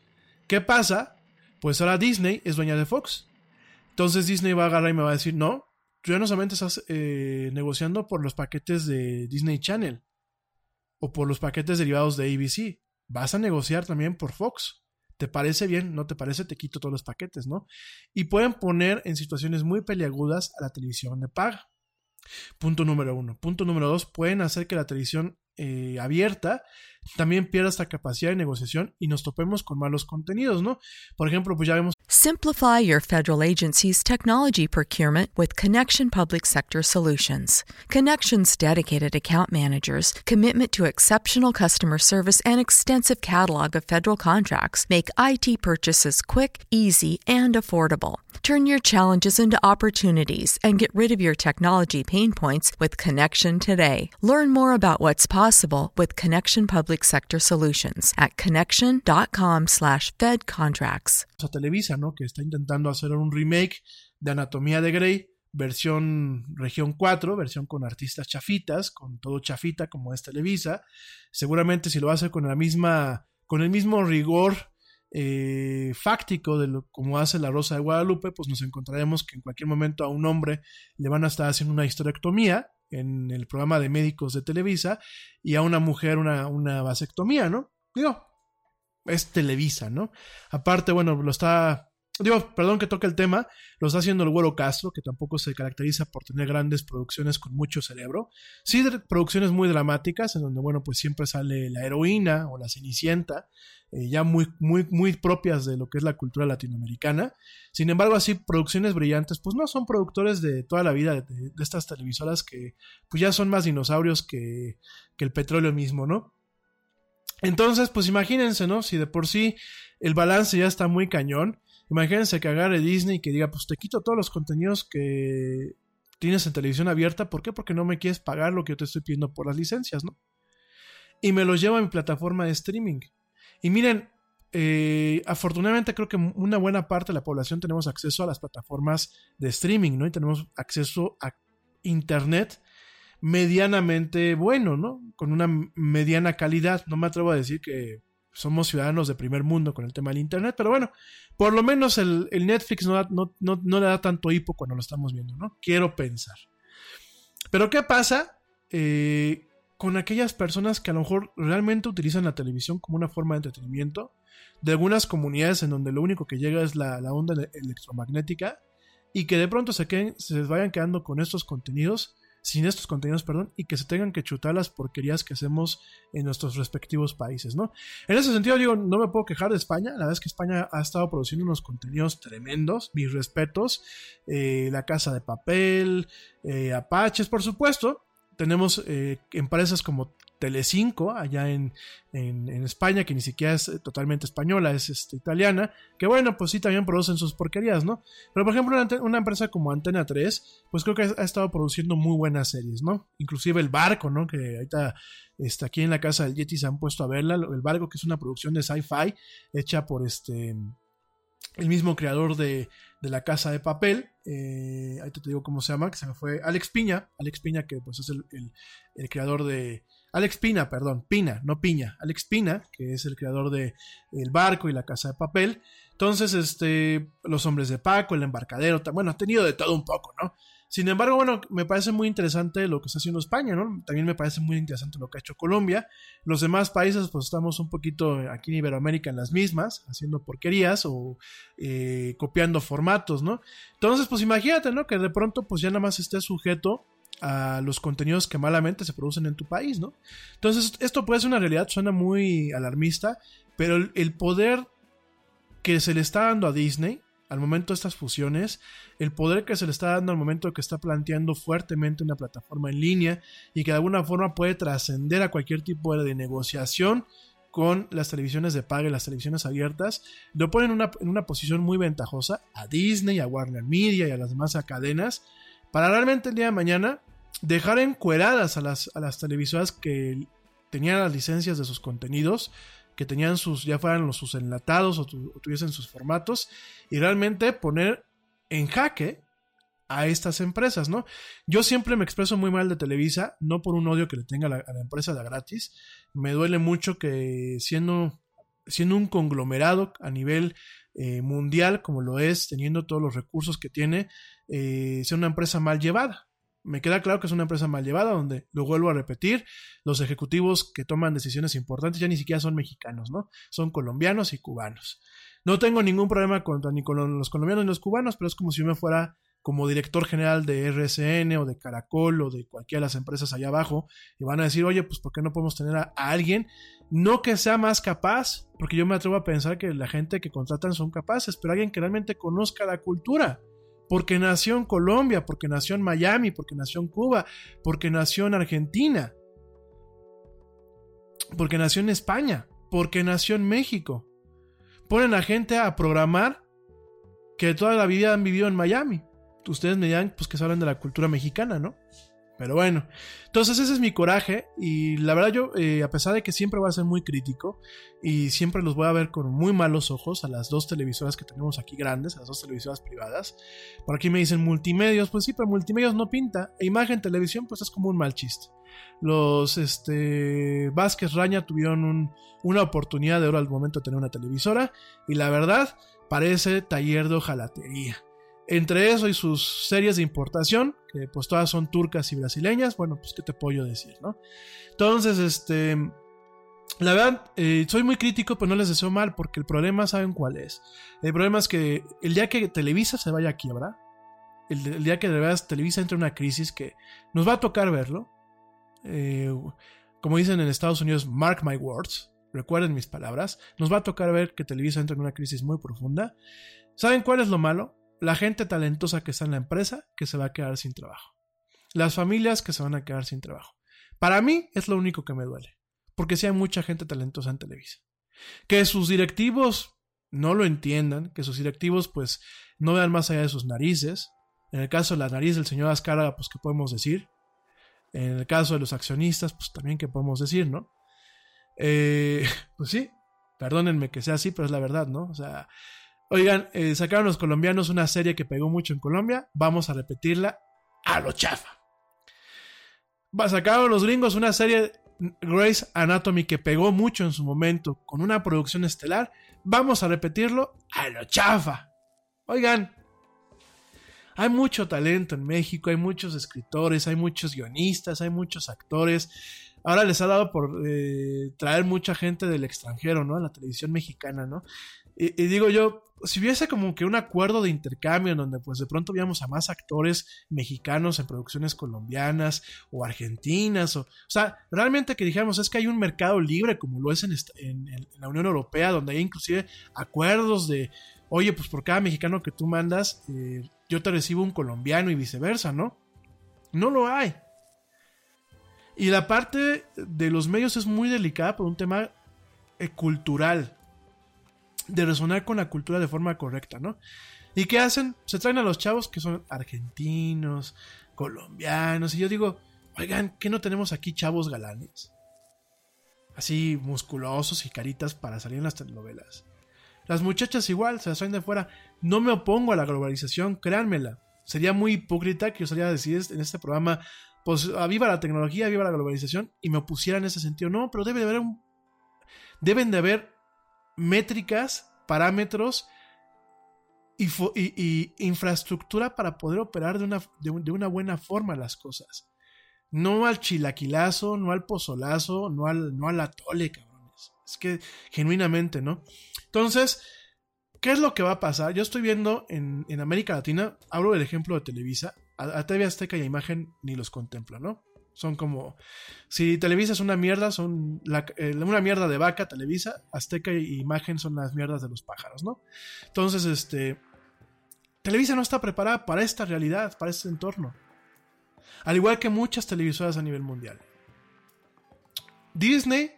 Speaker 1: ¿Qué pasa? Pues ahora Disney es dueña de Fox. Entonces Disney va a agarrar y me va a decir, no, tú ya no solamente estás eh, negociando por los paquetes de Disney Channel o por los paquetes derivados de ABC, vas a negociar también por Fox. ¿Te parece bien? ¿No te parece? Te quito todos los paquetes, ¿no? Y pueden poner en situaciones muy peliagudas a la televisión de paga. Punto número uno. Punto número dos, pueden hacer que la televisión eh, abierta también pierda esta capacidad de negociación y nos topemos con malos contenidos, ¿no? Por ejemplo, pues ya vemos.
Speaker 8: Simplify your federal agency's technology procurement with Connection Public Sector Solutions. Connection's dedicated account managers, commitment to exceptional customer service, and extensive catalog of federal contracts make IT purchases quick, easy, and affordable. Turn your challenges into opportunities and get rid of your technology pain points with Connection today. Learn more about what's possible with Connection Public Sector Solutions at connection.com/fedcontracts.
Speaker 1: A Televisa, ¿no? Que está intentando hacer un remake de Anatomía de Grey, versión región 4, versión con artistas chafitas, con todo chafita como es Televisa. Seguramente si lo hace con la misma con el mismo rigor eh, fáctico de lo como hace la Rosa de Guadalupe, pues nos encontraremos que en cualquier momento a un hombre le van a estar haciendo una histerectomía en el programa de médicos de Televisa y a una mujer una, una vasectomía, ¿no? Digo, es Televisa, ¿no? Aparte, bueno, lo está Digo, perdón que toque el tema, lo está haciendo el Güero Castro, que tampoco se caracteriza por tener grandes producciones con mucho cerebro. Sí, producciones muy dramáticas, en donde, bueno, pues siempre sale la heroína o la cenicienta, eh, ya muy, muy, muy propias de lo que es la cultura latinoamericana. Sin embargo, así, producciones brillantes, pues no son productores de toda la vida de, de estas televisoras que, pues ya son más dinosaurios que, que el petróleo mismo, ¿no? Entonces, pues imagínense, ¿no? Si de por sí el balance ya está muy cañón Imagínense que agarre Disney y que diga, pues te quito todos los contenidos que tienes en televisión abierta. ¿Por qué? Porque no me quieres pagar lo que yo te estoy pidiendo por las licencias, ¿no? Y me los llevo a mi plataforma de streaming. Y miren, eh, afortunadamente creo que una buena parte de la población tenemos acceso a las plataformas de streaming, ¿no? Y tenemos acceso a internet medianamente bueno, ¿no? Con una mediana calidad. No me atrevo a decir que somos ciudadanos de primer mundo con el tema del Internet, pero bueno, por lo menos el, Netflix no, no, le da tanto hipo cuando lo estamos viendo, ¿no? Quiero pensar. Pero ¿qué pasa eh, con aquellas personas que a lo mejor realmente utilizan la televisión como una forma de entretenimiento? De algunas comunidades en donde lo único que llega es la, la onda electromagnética y que de pronto se, queden, se vayan quedando con estos contenidos sin estos contenidos, perdón, y que se tengan que chutar las porquerías que hacemos en nuestros respectivos países, ¿no? En ese sentido, digo, no me puedo quejar de España, la verdad es que España ha estado produciendo unos contenidos tremendos, mis respetos, eh, La Casa de Papel, eh, Apaches, por supuesto, tenemos eh, empresas como Telecinco, allá en, en, España, que ni siquiera es totalmente española, es este, italiana, que bueno, pues sí también producen sus porquerías, ¿no? Pero por ejemplo, una, empresa como Antena 3, pues creo que ha, estado produciendo muy buenas series, ¿no? Inclusive El Barco, ¿no? Que ahorita está aquí en la casa del Yeti se han puesto a verla, El Barco, que es una producción de sci-fi hecha por este el mismo creador de, de La Casa de Papel, eh, ahí te digo cómo se llama, que se me fue, Alex Piña, Alex Piña que pues es el, el creador de, Alex Pina, perdón, Pina, no Piña, Alex Pina, que es el creador de El Barco y La Casa de Papel. Entonces, este, Los Hombres de Paco, El Embarcadero, bueno, ha tenido de todo un poco, ¿no? Sin embargo, bueno, me parece muy interesante lo que está haciendo España, ¿no? También me parece muy interesante lo que ha hecho Colombia. Los demás países, pues estamos un poquito aquí en Iberoamérica en las mismas, haciendo porquerías o eh, copiando formatos, ¿no? Entonces, pues imagínate, ¿no? Que de pronto, pues ya nada más esté sujeto a los contenidos que malamente se producen en tu país, ¿no? Entonces, esto puede ser una realidad, suena muy alarmista, pero el, poder que se le está dando a Disney al momento de estas fusiones, el poder que se le está dando al momento que está planteando fuertemente una plataforma en línea y que de alguna forma puede trascender a cualquier tipo de negociación con las televisiones de paga y las televisiones abiertas, lo ponen en una, en una posición muy ventajosa a Disney, a Warner Media y a las demás cadenas para realmente el día de mañana dejar encueradas a las, a las televisoras que tenían las licencias de sus contenidos, que tenían sus, ya fueran los sus enlatados o, tu- o tuviesen sus formatos, y realmente poner en jaque a estas empresas, ¿no? Yo siempre me expreso muy mal de Televisa, no por un odio que le tenga a la, empresa de gratis, me duele mucho que siendo, siendo un conglomerado a nivel eh, mundial como lo es, teniendo todos los recursos que tiene, eh, sea una empresa mal llevada. Me queda claro que es una empresa mal llevada, donde, lo vuelvo a repetir, los ejecutivos que toman decisiones importantes ya ni siquiera son mexicanos, ¿no? Son colombianos y cubanos. No tengo ningún problema contra ni con los colombianos ni los cubanos, pero es como si yo me fuera como director general de RSN o de Caracol o de cualquiera de las empresas allá abajo y van a decir, oye, pues ¿por qué no podemos tener a, a alguien? No que sea más capaz, porque yo me atrevo a pensar que la gente que contratan son capaces, pero alguien que realmente conozca la cultura. Porque nació en Colombia, porque nació en Miami, porque nació en Cuba, porque nació en Argentina, porque nació en España, porque nació en México. Ponen a gente a programar que toda la vida han vivido en Miami. Ustedes me dirán, pues que se hablan de la cultura mexicana, ¿no? Pero bueno, entonces ese es mi coraje y la verdad yo, eh, a pesar de que siempre voy a ser muy crítico y siempre los voy a ver con muy malos ojos a las dos televisoras que tenemos aquí grandes, a las dos televisoras privadas. Por aquí me dicen multimedios, pues sí, pero multimedios no pinta. E imagen, televisión, pues es como un mal chiste. Los este, Vázquez Raña tuvieron un- una oportunidad de oro al momento de tener una televisora y la verdad parece taller de hojalatería. Entre eso y sus series de importación, que pues todas son turcas y brasileñas, bueno, pues qué te puedo decir, ¿no? Entonces, este, la verdad, eh, soy muy crítico, pero no les deseo mal, porque el problema, ¿saben cuál es? El problema es que el día que Televisa se vaya a quiebra, el, día que de verdad Televisa entre en una crisis que nos va a tocar verlo, eh, como dicen en Estados Unidos, mark my words, recuerden mis palabras, nos va a tocar ver que Televisa entra en una crisis muy profunda. ¿Saben cuál es lo malo? La gente talentosa que está en la empresa que se va a quedar sin trabajo. Las familias que se van a quedar sin trabajo. Para mí es lo único que me duele, porque si hay mucha gente talentosa en Televisa. Que sus directivos no lo entiendan, que sus directivos pues no vean más allá de sus narices. En el caso de la nariz del señor Azcárraga, pues qué podemos decir. En el caso de los accionistas, pues también qué podemos decir, ¿no? Eh, pues sí, perdónenme que sea así, pero es la verdad, ¿no? O sea, oigan, eh, sacaron los colombianos una serie que pegó mucho en Colombia, vamos a repetirla a lo chafa. Sacaron los gringos una serie Grace Anatomy que pegó mucho en su momento con una producción estelar, vamos a repetirlo a lo chafa. Oigan, hay mucho talento en México, hay muchos escritores, hay muchos guionistas, hay muchos actores. Ahora les ha dado por eh, traer mucha gente del extranjero, ¿no? A la televisión mexicana, ¿no? Y, digo yo, si hubiese como que un acuerdo de intercambio en donde pues de pronto viéramos a más actores mexicanos en producciones colombianas o argentinas, o, o sea, realmente que dijéramos es que hay un mercado libre como lo es en, en, en la Unión Europea, donde hay inclusive acuerdos de, oye, pues por cada mexicano que tú mandas, eh, yo te recibo un colombiano y viceversa, ¿no? No lo hay. Y la parte de los medios es muy delicada por un tema eh, cultural, de resonar con la cultura de forma correcta, ¿no? ¿Y qué hacen? Se traen a los chavos que son argentinos, colombianos, y yo digo, oigan, ¿qué no tenemos aquí chavos galanes? Así musculosos y caritas para salir en las telenovelas. Las muchachas igual, se las traen de fuera. No me opongo a la globalización, créanmela. Sería muy hipócrita que yo saliera a decir en este programa, pues viva la tecnología, viva la globalización, y me opusiera en ese sentido. No, pero debe de haber un... Deben de haber métricas, parámetros y, infraestructura para poder operar de una, de, una buena forma las cosas. No al chilaquilazo, no al pozolazo, no al, no al atole, cabrones. Es que genuinamente, ¿no? Entonces, ¿qué es lo que va a pasar? Yo estoy viendo en, en América Latina, hablo del ejemplo de Televisa, a, a TV Azteca y a Imagen ni los contempla, ¿no? Son como. Si Televisa es una mierda, son eh, una mierda de vaca, Televisa, Azteca y Imagen son las mierdas de los pájaros, ¿no? Entonces, este. Televisa no está preparada para esta realidad, para este entorno. Al igual que muchas televisoras a nivel mundial. Disney,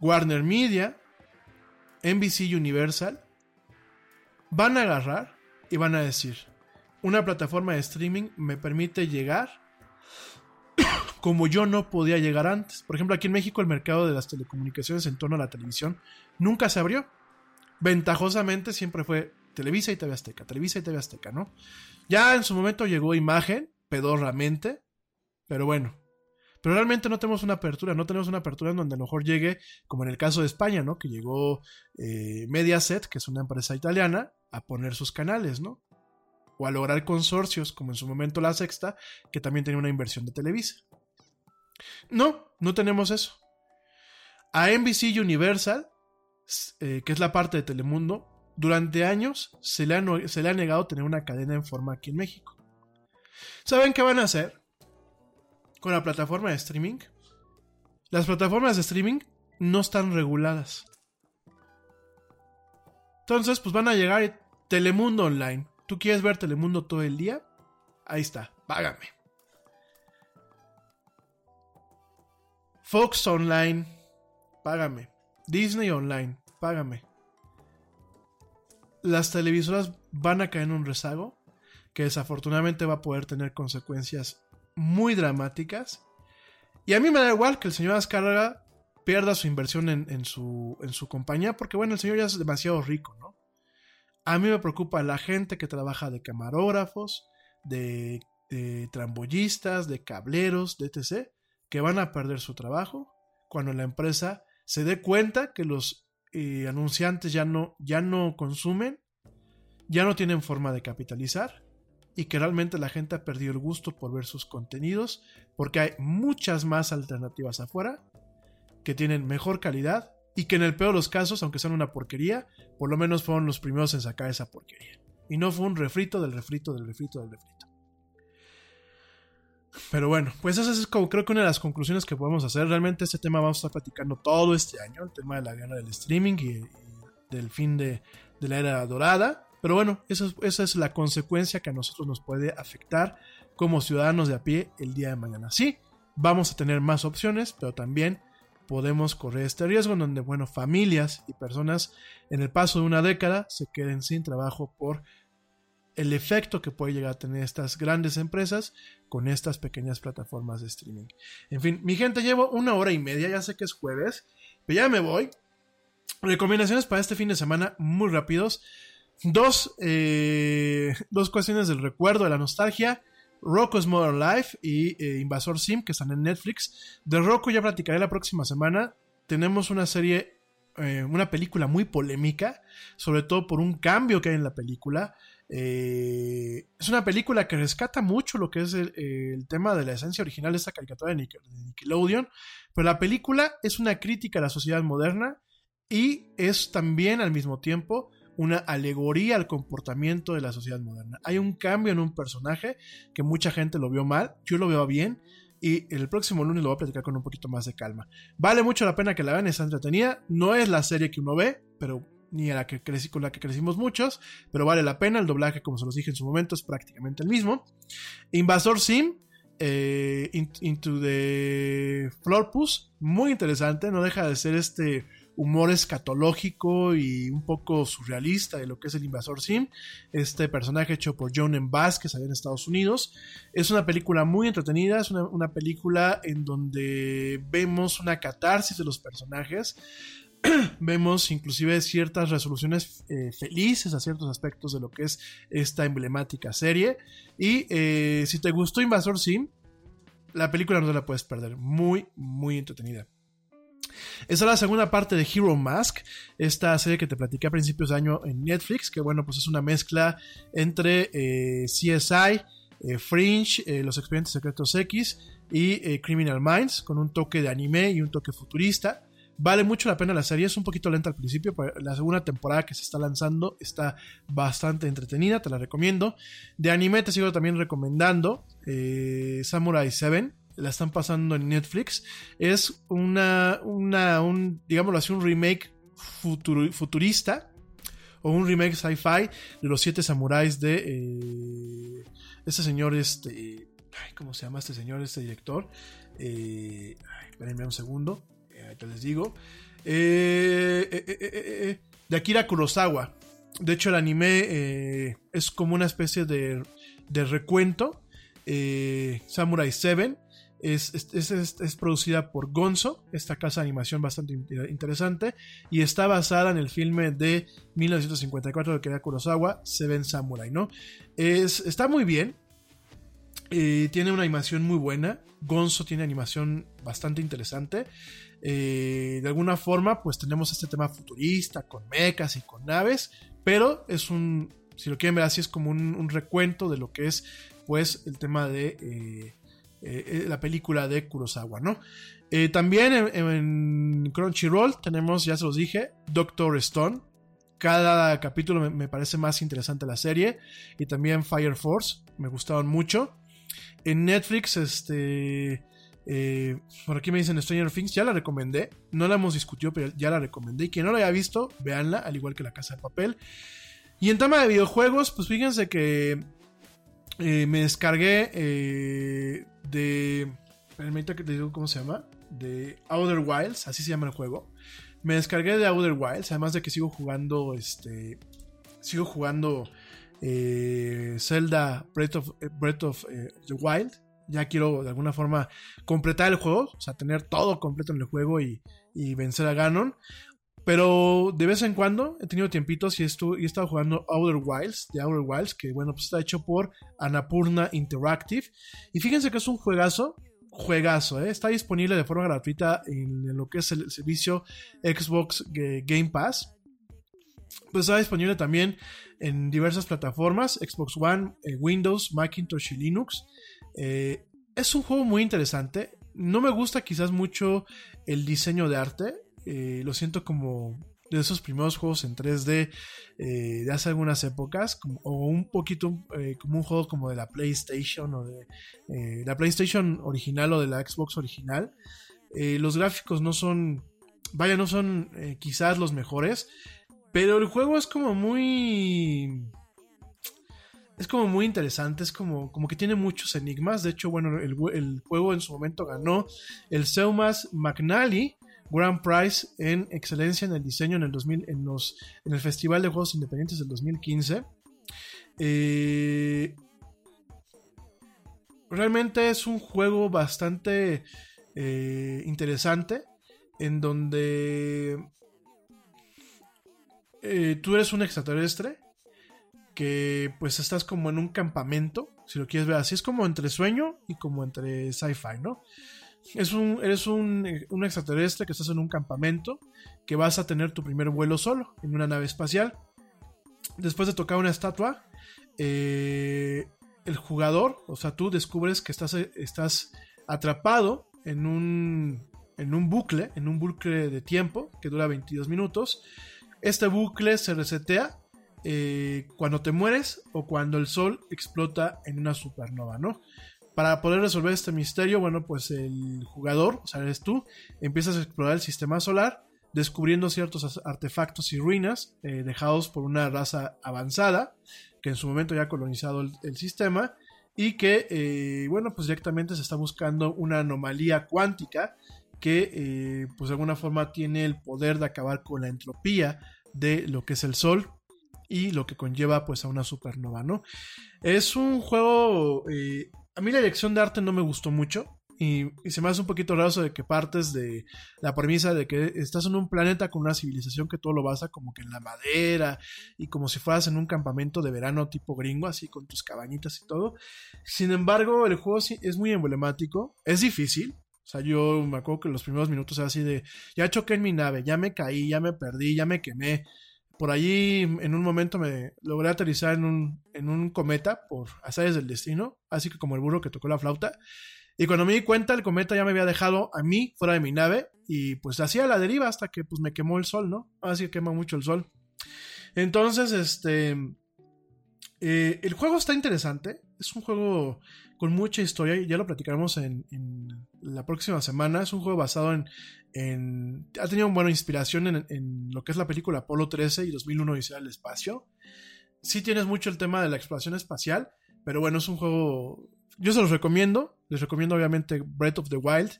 Speaker 1: Warner Media, NBC Universal van a agarrar y van a decir: Una plataforma de streaming me permite llegar como yo no podía llegar antes. Por ejemplo, aquí en México el mercado de las telecomunicaciones en torno a la televisión nunca se abrió. Ventajosamente siempre fue Televisa y TV Azteca, Televisa y TV Azteca, ¿no? Ya en su momento llegó imagen, pedorramente, pero bueno. Pero realmente no tenemos una apertura, no tenemos una apertura en donde a lo mejor llegue, como en el caso de España, ¿no? Que llegó eh, Mediaset, que es una empresa italiana, a poner sus canales, ¿no? O a lograr consorcios, como en su momento La Sexta, que también tenía una inversión de Televisa. No, no tenemos eso. A NBC Universal, eh, que es la parte de Telemundo, durante años se le, ha, se le ha negado tener una cadena en forma aquí en México. ¿Saben qué van a hacer con la plataforma de streaming? Las plataformas de streaming no están reguladas. Entonces, pues van a llegar Telemundo Online. ¿Tú quieres ver Telemundo todo el día? Ahí está, págame. Fox Online, págame. Disney Online, págame. Las televisoras van a caer en un rezago que desafortunadamente va a poder tener consecuencias muy dramáticas. Y a mí me da igual que el señor Azcárraga pierda su inversión en, su, en su compañía, porque bueno, el señor ya es demasiado rico, ¿no? A mí me preocupa la gente que trabaja de camarógrafos, de, de trambollistas, de cableros, de etc que van a perder su trabajo cuando la empresa se dé cuenta que los eh, anunciantes ya no, ya no consumen, ya no tienen forma de capitalizar y que realmente la gente ha perdido el gusto por ver sus contenidos porque hay muchas más alternativas afuera que tienen mejor calidad y que en el peor de los casos, aunque sean una porquería, por lo menos fueron los primeros en sacar esa porquería. Y no fue un refrito del refrito del refrito del refrito. Pero bueno, pues esa es como creo que una de las conclusiones que podemos hacer. Realmente este tema vamos a estar platicando todo este año, el tema de la guerra del streaming y, del fin de, la era dorada. Pero bueno, esa es, la consecuencia que a nosotros nos puede afectar como ciudadanos de a pie el día de mañana. Sí, vamos a tener más opciones, pero también podemos correr este riesgo en donde, bueno, familias y personas en el paso de una década se queden sin trabajo por el efecto que puede llegar a tener estas grandes empresas con estas pequeñas plataformas de streaming. En fin, mi gente, llevo una hora y media, ya sé que es jueves, pero ya me voy. Recomendaciones para este fin de semana muy rápidos. Dos, eh, dos cuestiones del recuerdo, de la nostalgia. Rocco's Modern Life y eh, Invasor Sim, que están en Netflix. De Rocco ya platicaré la próxima semana. Tenemos una serie, eh, una película muy polémica, sobre todo por un cambio que hay en la película. Eh, es una película que rescata mucho lo que es el, tema de la esencia original de esta caricatura de, Nickelodeon, pero la película es una crítica a la sociedad moderna y es también al mismo tiempo una alegoría al comportamiento de la sociedad moderna. Hay un cambio en un personaje que mucha gente lo vio mal, yo lo veo bien y el próximo lunes lo voy a platicar con un poquito más de calma. Vale mucho la pena que la vean, está entretenida, no es la serie que uno ve, pero ni a la que crecí, con la que crecimos muchos, pero vale la pena. El doblaje, como se los dije en su momento, es prácticamente el mismo. Invasor Sim, eh, Into the Florpus, muy interesante, no deja de ser este humor escatológico y un poco surrealista de lo que es el Invasor Sim. Este personaje hecho por John M. Que salió en Estados Unidos. Es una película muy entretenida, es una película en donde vemos una catarsis de los personajes. vemos inclusive ciertas resoluciones eh, felices a ciertos aspectos de lo que es esta emblemática serie. Y eh, si te gustó Invasor Sim, la película no te la puedes perder. Muy, muy entretenida. Esta es la segunda parte de Hero Mask, esta serie que te platiqué a principios de año en Netflix, que bueno, pues es una mezcla entre eh, CSI, Fringe, Los Expedientes Secretos X y Criminal Minds, con un toque de anime y un toque futurista. Vale mucho la pena la serie, es un poquito lenta al principio, pero la segunda temporada que se está lanzando está bastante entretenida, te la recomiendo. De anime te sigo también recomendando eh, Samurai 7, la están pasando en Netflix. Es una, una un, digámoslo así, un remake futurista o un remake sci-fi de los siete samuráis de eh, este señor, este, ¿cómo se llama este señor, este director? Eh, espérenme un segundo que les digo. Eh, eh, eh, de Akira Kurosawa. De hecho, el anime es como una especie de, de recuento. Samurai 7. Es, es, es, es, producida por Gonzo, esta casa de animación bastante interesante, y está basada en el filme de 1954 de Kira Kurosawa, Seven Samurai, ¿no? Es, está muy bien, eh, tiene una animación muy buena, Gonzo tiene animación bastante interesante, eh, de alguna forma pues tenemos este tema futurista, con mechas y con naves, pero es un, si lo quieren ver así, es como un, recuento de lo que es pues el tema de... Eh, eh, la película de Kurosawa, ¿no? También en, Crunchyroll tenemos, ya se los dije, Doctor Stone. Cada capítulo me, parece más interesante la serie. Y también Fire Force, me gustaron mucho. En Netflix, este... Eh, por aquí me dicen Stranger Things, ya la recomendé. No la hemos discutido, pero ya la recomendé. Y quien no la haya visto, véanla, al igual que La Casa de Papel. Y en tema de videojuegos, pues fíjense que me descargué de. Permita que te digo cómo se llama. De Outer Wilds, así se llama el juego. Me descargué de Outer Wilds, además de que sigo jugando. Este. Sigo jugando. Eh, Zelda Breath of, eh, Breath of eh, the Wild. Ya quiero de alguna forma completar el juego, o sea, tener todo completo en el juego y, y vencer a Ganon. Pero de vez en cuando he tenido tiempitos y, he estado jugando Outer Wilds, de Outer Wilds, que bueno, pues está hecho por Anapurna Interactive. Y fíjense que es un juegazo, juegazo, ¿eh? está disponible de forma gratuita en lo que es el servicio Xbox Game Pass. Pues está disponible también en diversas plataformas, Xbox One, eh, Windows, Macintosh y Linux. Eh, es un juego muy interesante. No me gusta quizás mucho el diseño de arte. Eh, lo siento como de esos primeros juegos en 3D eh, de hace algunas épocas, o un poquito como un juego como de la PlayStation o de la PlayStation original o de la Xbox original. los gráficos no son, vaya, no son quizás los mejores, pero el juego es como muy... Es como muy interesante, es como, como que tiene muchos enigmas. De hecho, bueno, el, el juego en su momento ganó el Seumas McNally Grand Prize en excelencia en el diseño en el, 2000, en los, en el Festival de Juegos Independientes del 2015. Eh, realmente es un juego bastante eh, interesante en donde eh, tú eres un extraterrestre que pues estás como en un campamento, si lo quieres ver así, es como entre sueño y como entre sci-fi, ¿no? Es un, eres un, extraterrestre que estás en un campamento, que vas a tener tu primer vuelo solo, en una nave espacial. Después de tocar una estatua, eh, el jugador, o sea, tú descubres que estás, estás atrapado en un, en un bucle, en un bucle de tiempo que dura 22 minutos. Este bucle se resetea eh, cuando te mueres o cuando el sol explota en una supernova, ¿no? Para poder resolver este misterio, bueno, pues el jugador, o sea, eres tú, empiezas a explorar el sistema solar, descubriendo ciertos artefactos y ruinas eh, dejados por una raza avanzada, que en su momento ya ha colonizado el, sistema, y que, eh, bueno, pues directamente se está buscando una anomalía cuántica que, pues de alguna forma tiene el poder de acabar con la entropía de lo que es el Sol y lo que conlleva pues a una supernova, ¿no? Es un juego a mí la dirección de arte no me gustó mucho. Y, se me hace un poquito raro eso de que partes de la premisa de que estás en un planeta con una civilización que todo lo basa como que en la madera y como si fueras en un campamento de verano tipo gringo, así con tus cabañitas y todo. Sin embargo, el juego es muy emblemático, es difícil. O sea, yo me acuerdo que los primeros minutos era así de, ya choqué en mi nave, ya me caí, ya me perdí, ya me quemé por allí en un momento me logré aterrizar en un, en un cometa por azares del destino, así que como el burro que tocó la flauta. Y cuando me di cuenta, el cometa ya me había dejado a mí fuera de mi nave y pues hacía la deriva hasta que pues me quemó el sol, ¿no? Así que quema mucho el sol. Entonces, este... Eh, el juego está interesante. Es un juego con mucha historia y ya lo platicaremos en, la próxima semana. Es un juego basado en... ha tenido buena inspiración en, lo que es la película Apolo 13 y 2001 Odisea del Espacio. Sí tienes mucho el tema de la exploración espacial, pero bueno, es un juego... Yo se los recomiendo. Les recomiendo obviamente Breath of the Wild.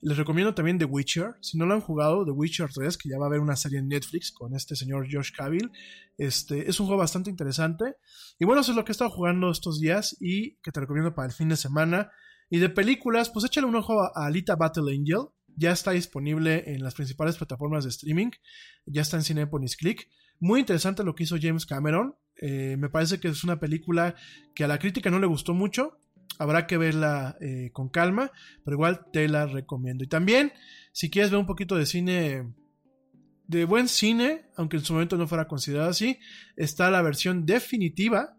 Speaker 1: Les recomiendo también The Witcher. Si no lo han jugado, The Witcher 3, que ya va a haber una serie en Netflix con este señor Josh Cavill. Este, es un juego bastante interesante. Y bueno, eso es lo que he estado jugando estos días y que te recomiendo para el fin de semana. Y de películas, pues échale un ojo a Alita Battle Angel. Ya está disponible en las principales plataformas de streaming. Ya está en Cinepolis Click. Muy interesante lo que hizo James Cameron. Eh, me parece que es una película que a la crítica no le gustó mucho. Habrá que verla eh, con calma, pero igual te la recomiendo. Y también, si quieres ver un poquito de cine, de buen cine, aunque en su momento no fuera considerado así, está la versión definitiva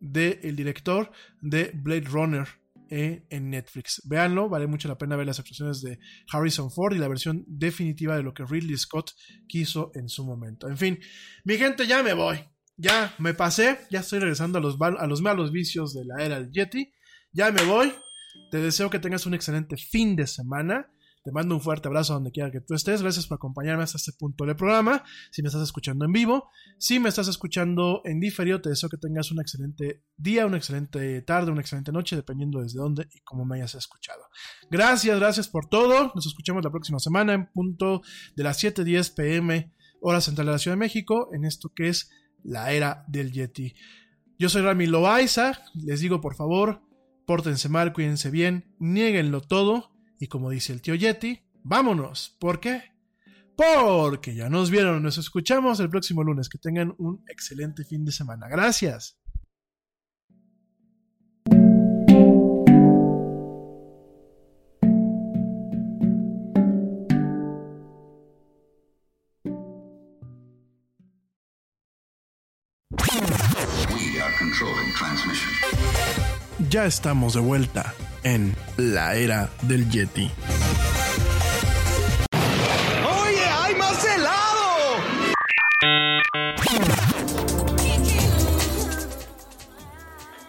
Speaker 1: del director de Blade Runner eh, en Netflix. Véanlo, vale mucho la pena ver las actuaciones de Harrison Ford y la versión definitiva de lo que Ridley Scott quiso en su momento. En fin, mi gente, ya me voy. Ya me pasé, ya estoy regresando a los, a los malos vicios de la era del Yeti. Ya me voy. Te deseo que tengas un excelente fin de semana. Te mando un fuerte abrazo donde quiera que tú estés. Gracias por acompañarme hasta este punto del programa. Si me estás escuchando en vivo, si me estás escuchando en diferido, te deseo que tengas un excelente día, una excelente tarde, una excelente noche, dependiendo desde dónde y cómo me hayas escuchado. Gracias, gracias por todo. Nos escuchamos la próxima semana en punto de las 7:10 pm, hora central de la Ciudad de México, en esto que es la era del Yeti. Yo soy Rami Loaiza. Les digo, por favor, pórtense mal, cuídense bien, nieguenlo todo y como dice el tío Yeti, vámonos. ¿Por qué? Porque ya nos vieron, nos escuchamos el próximo lunes. Que tengan un excelente fin de semana. Gracias. Ya estamos de vuelta en la era del Yeti.
Speaker 2: ¡Oye, hay más helado!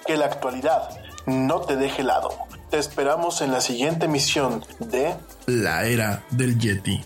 Speaker 1: Que la actualidad no te deje helado. Te esperamos en la siguiente emisión de La era del Yeti.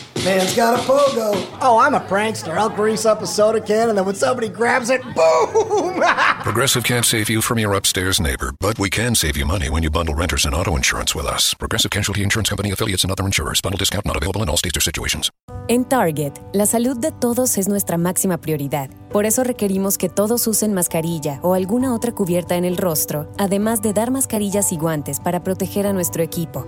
Speaker 9: Man's got a pogo. Oh, I'm a prankster. I'll grease up a soda can and then when somebody grabs it, boom!
Speaker 5: Progressive can't save you from your upstairs neighbor, but we can save you money when you bundle renters and auto insurance with us. Progressive Casualty Insurance Company affiliates and other insurers. Bundle discount not available in all states or situations.
Speaker 10: En Target, la salud de todos es nuestra máxima prioridad. Por eso requerimos que todos usen mascarilla o alguna otra cubierta en el rostro, además de dar mascarillas y guantes para proteger a nuestro equipo.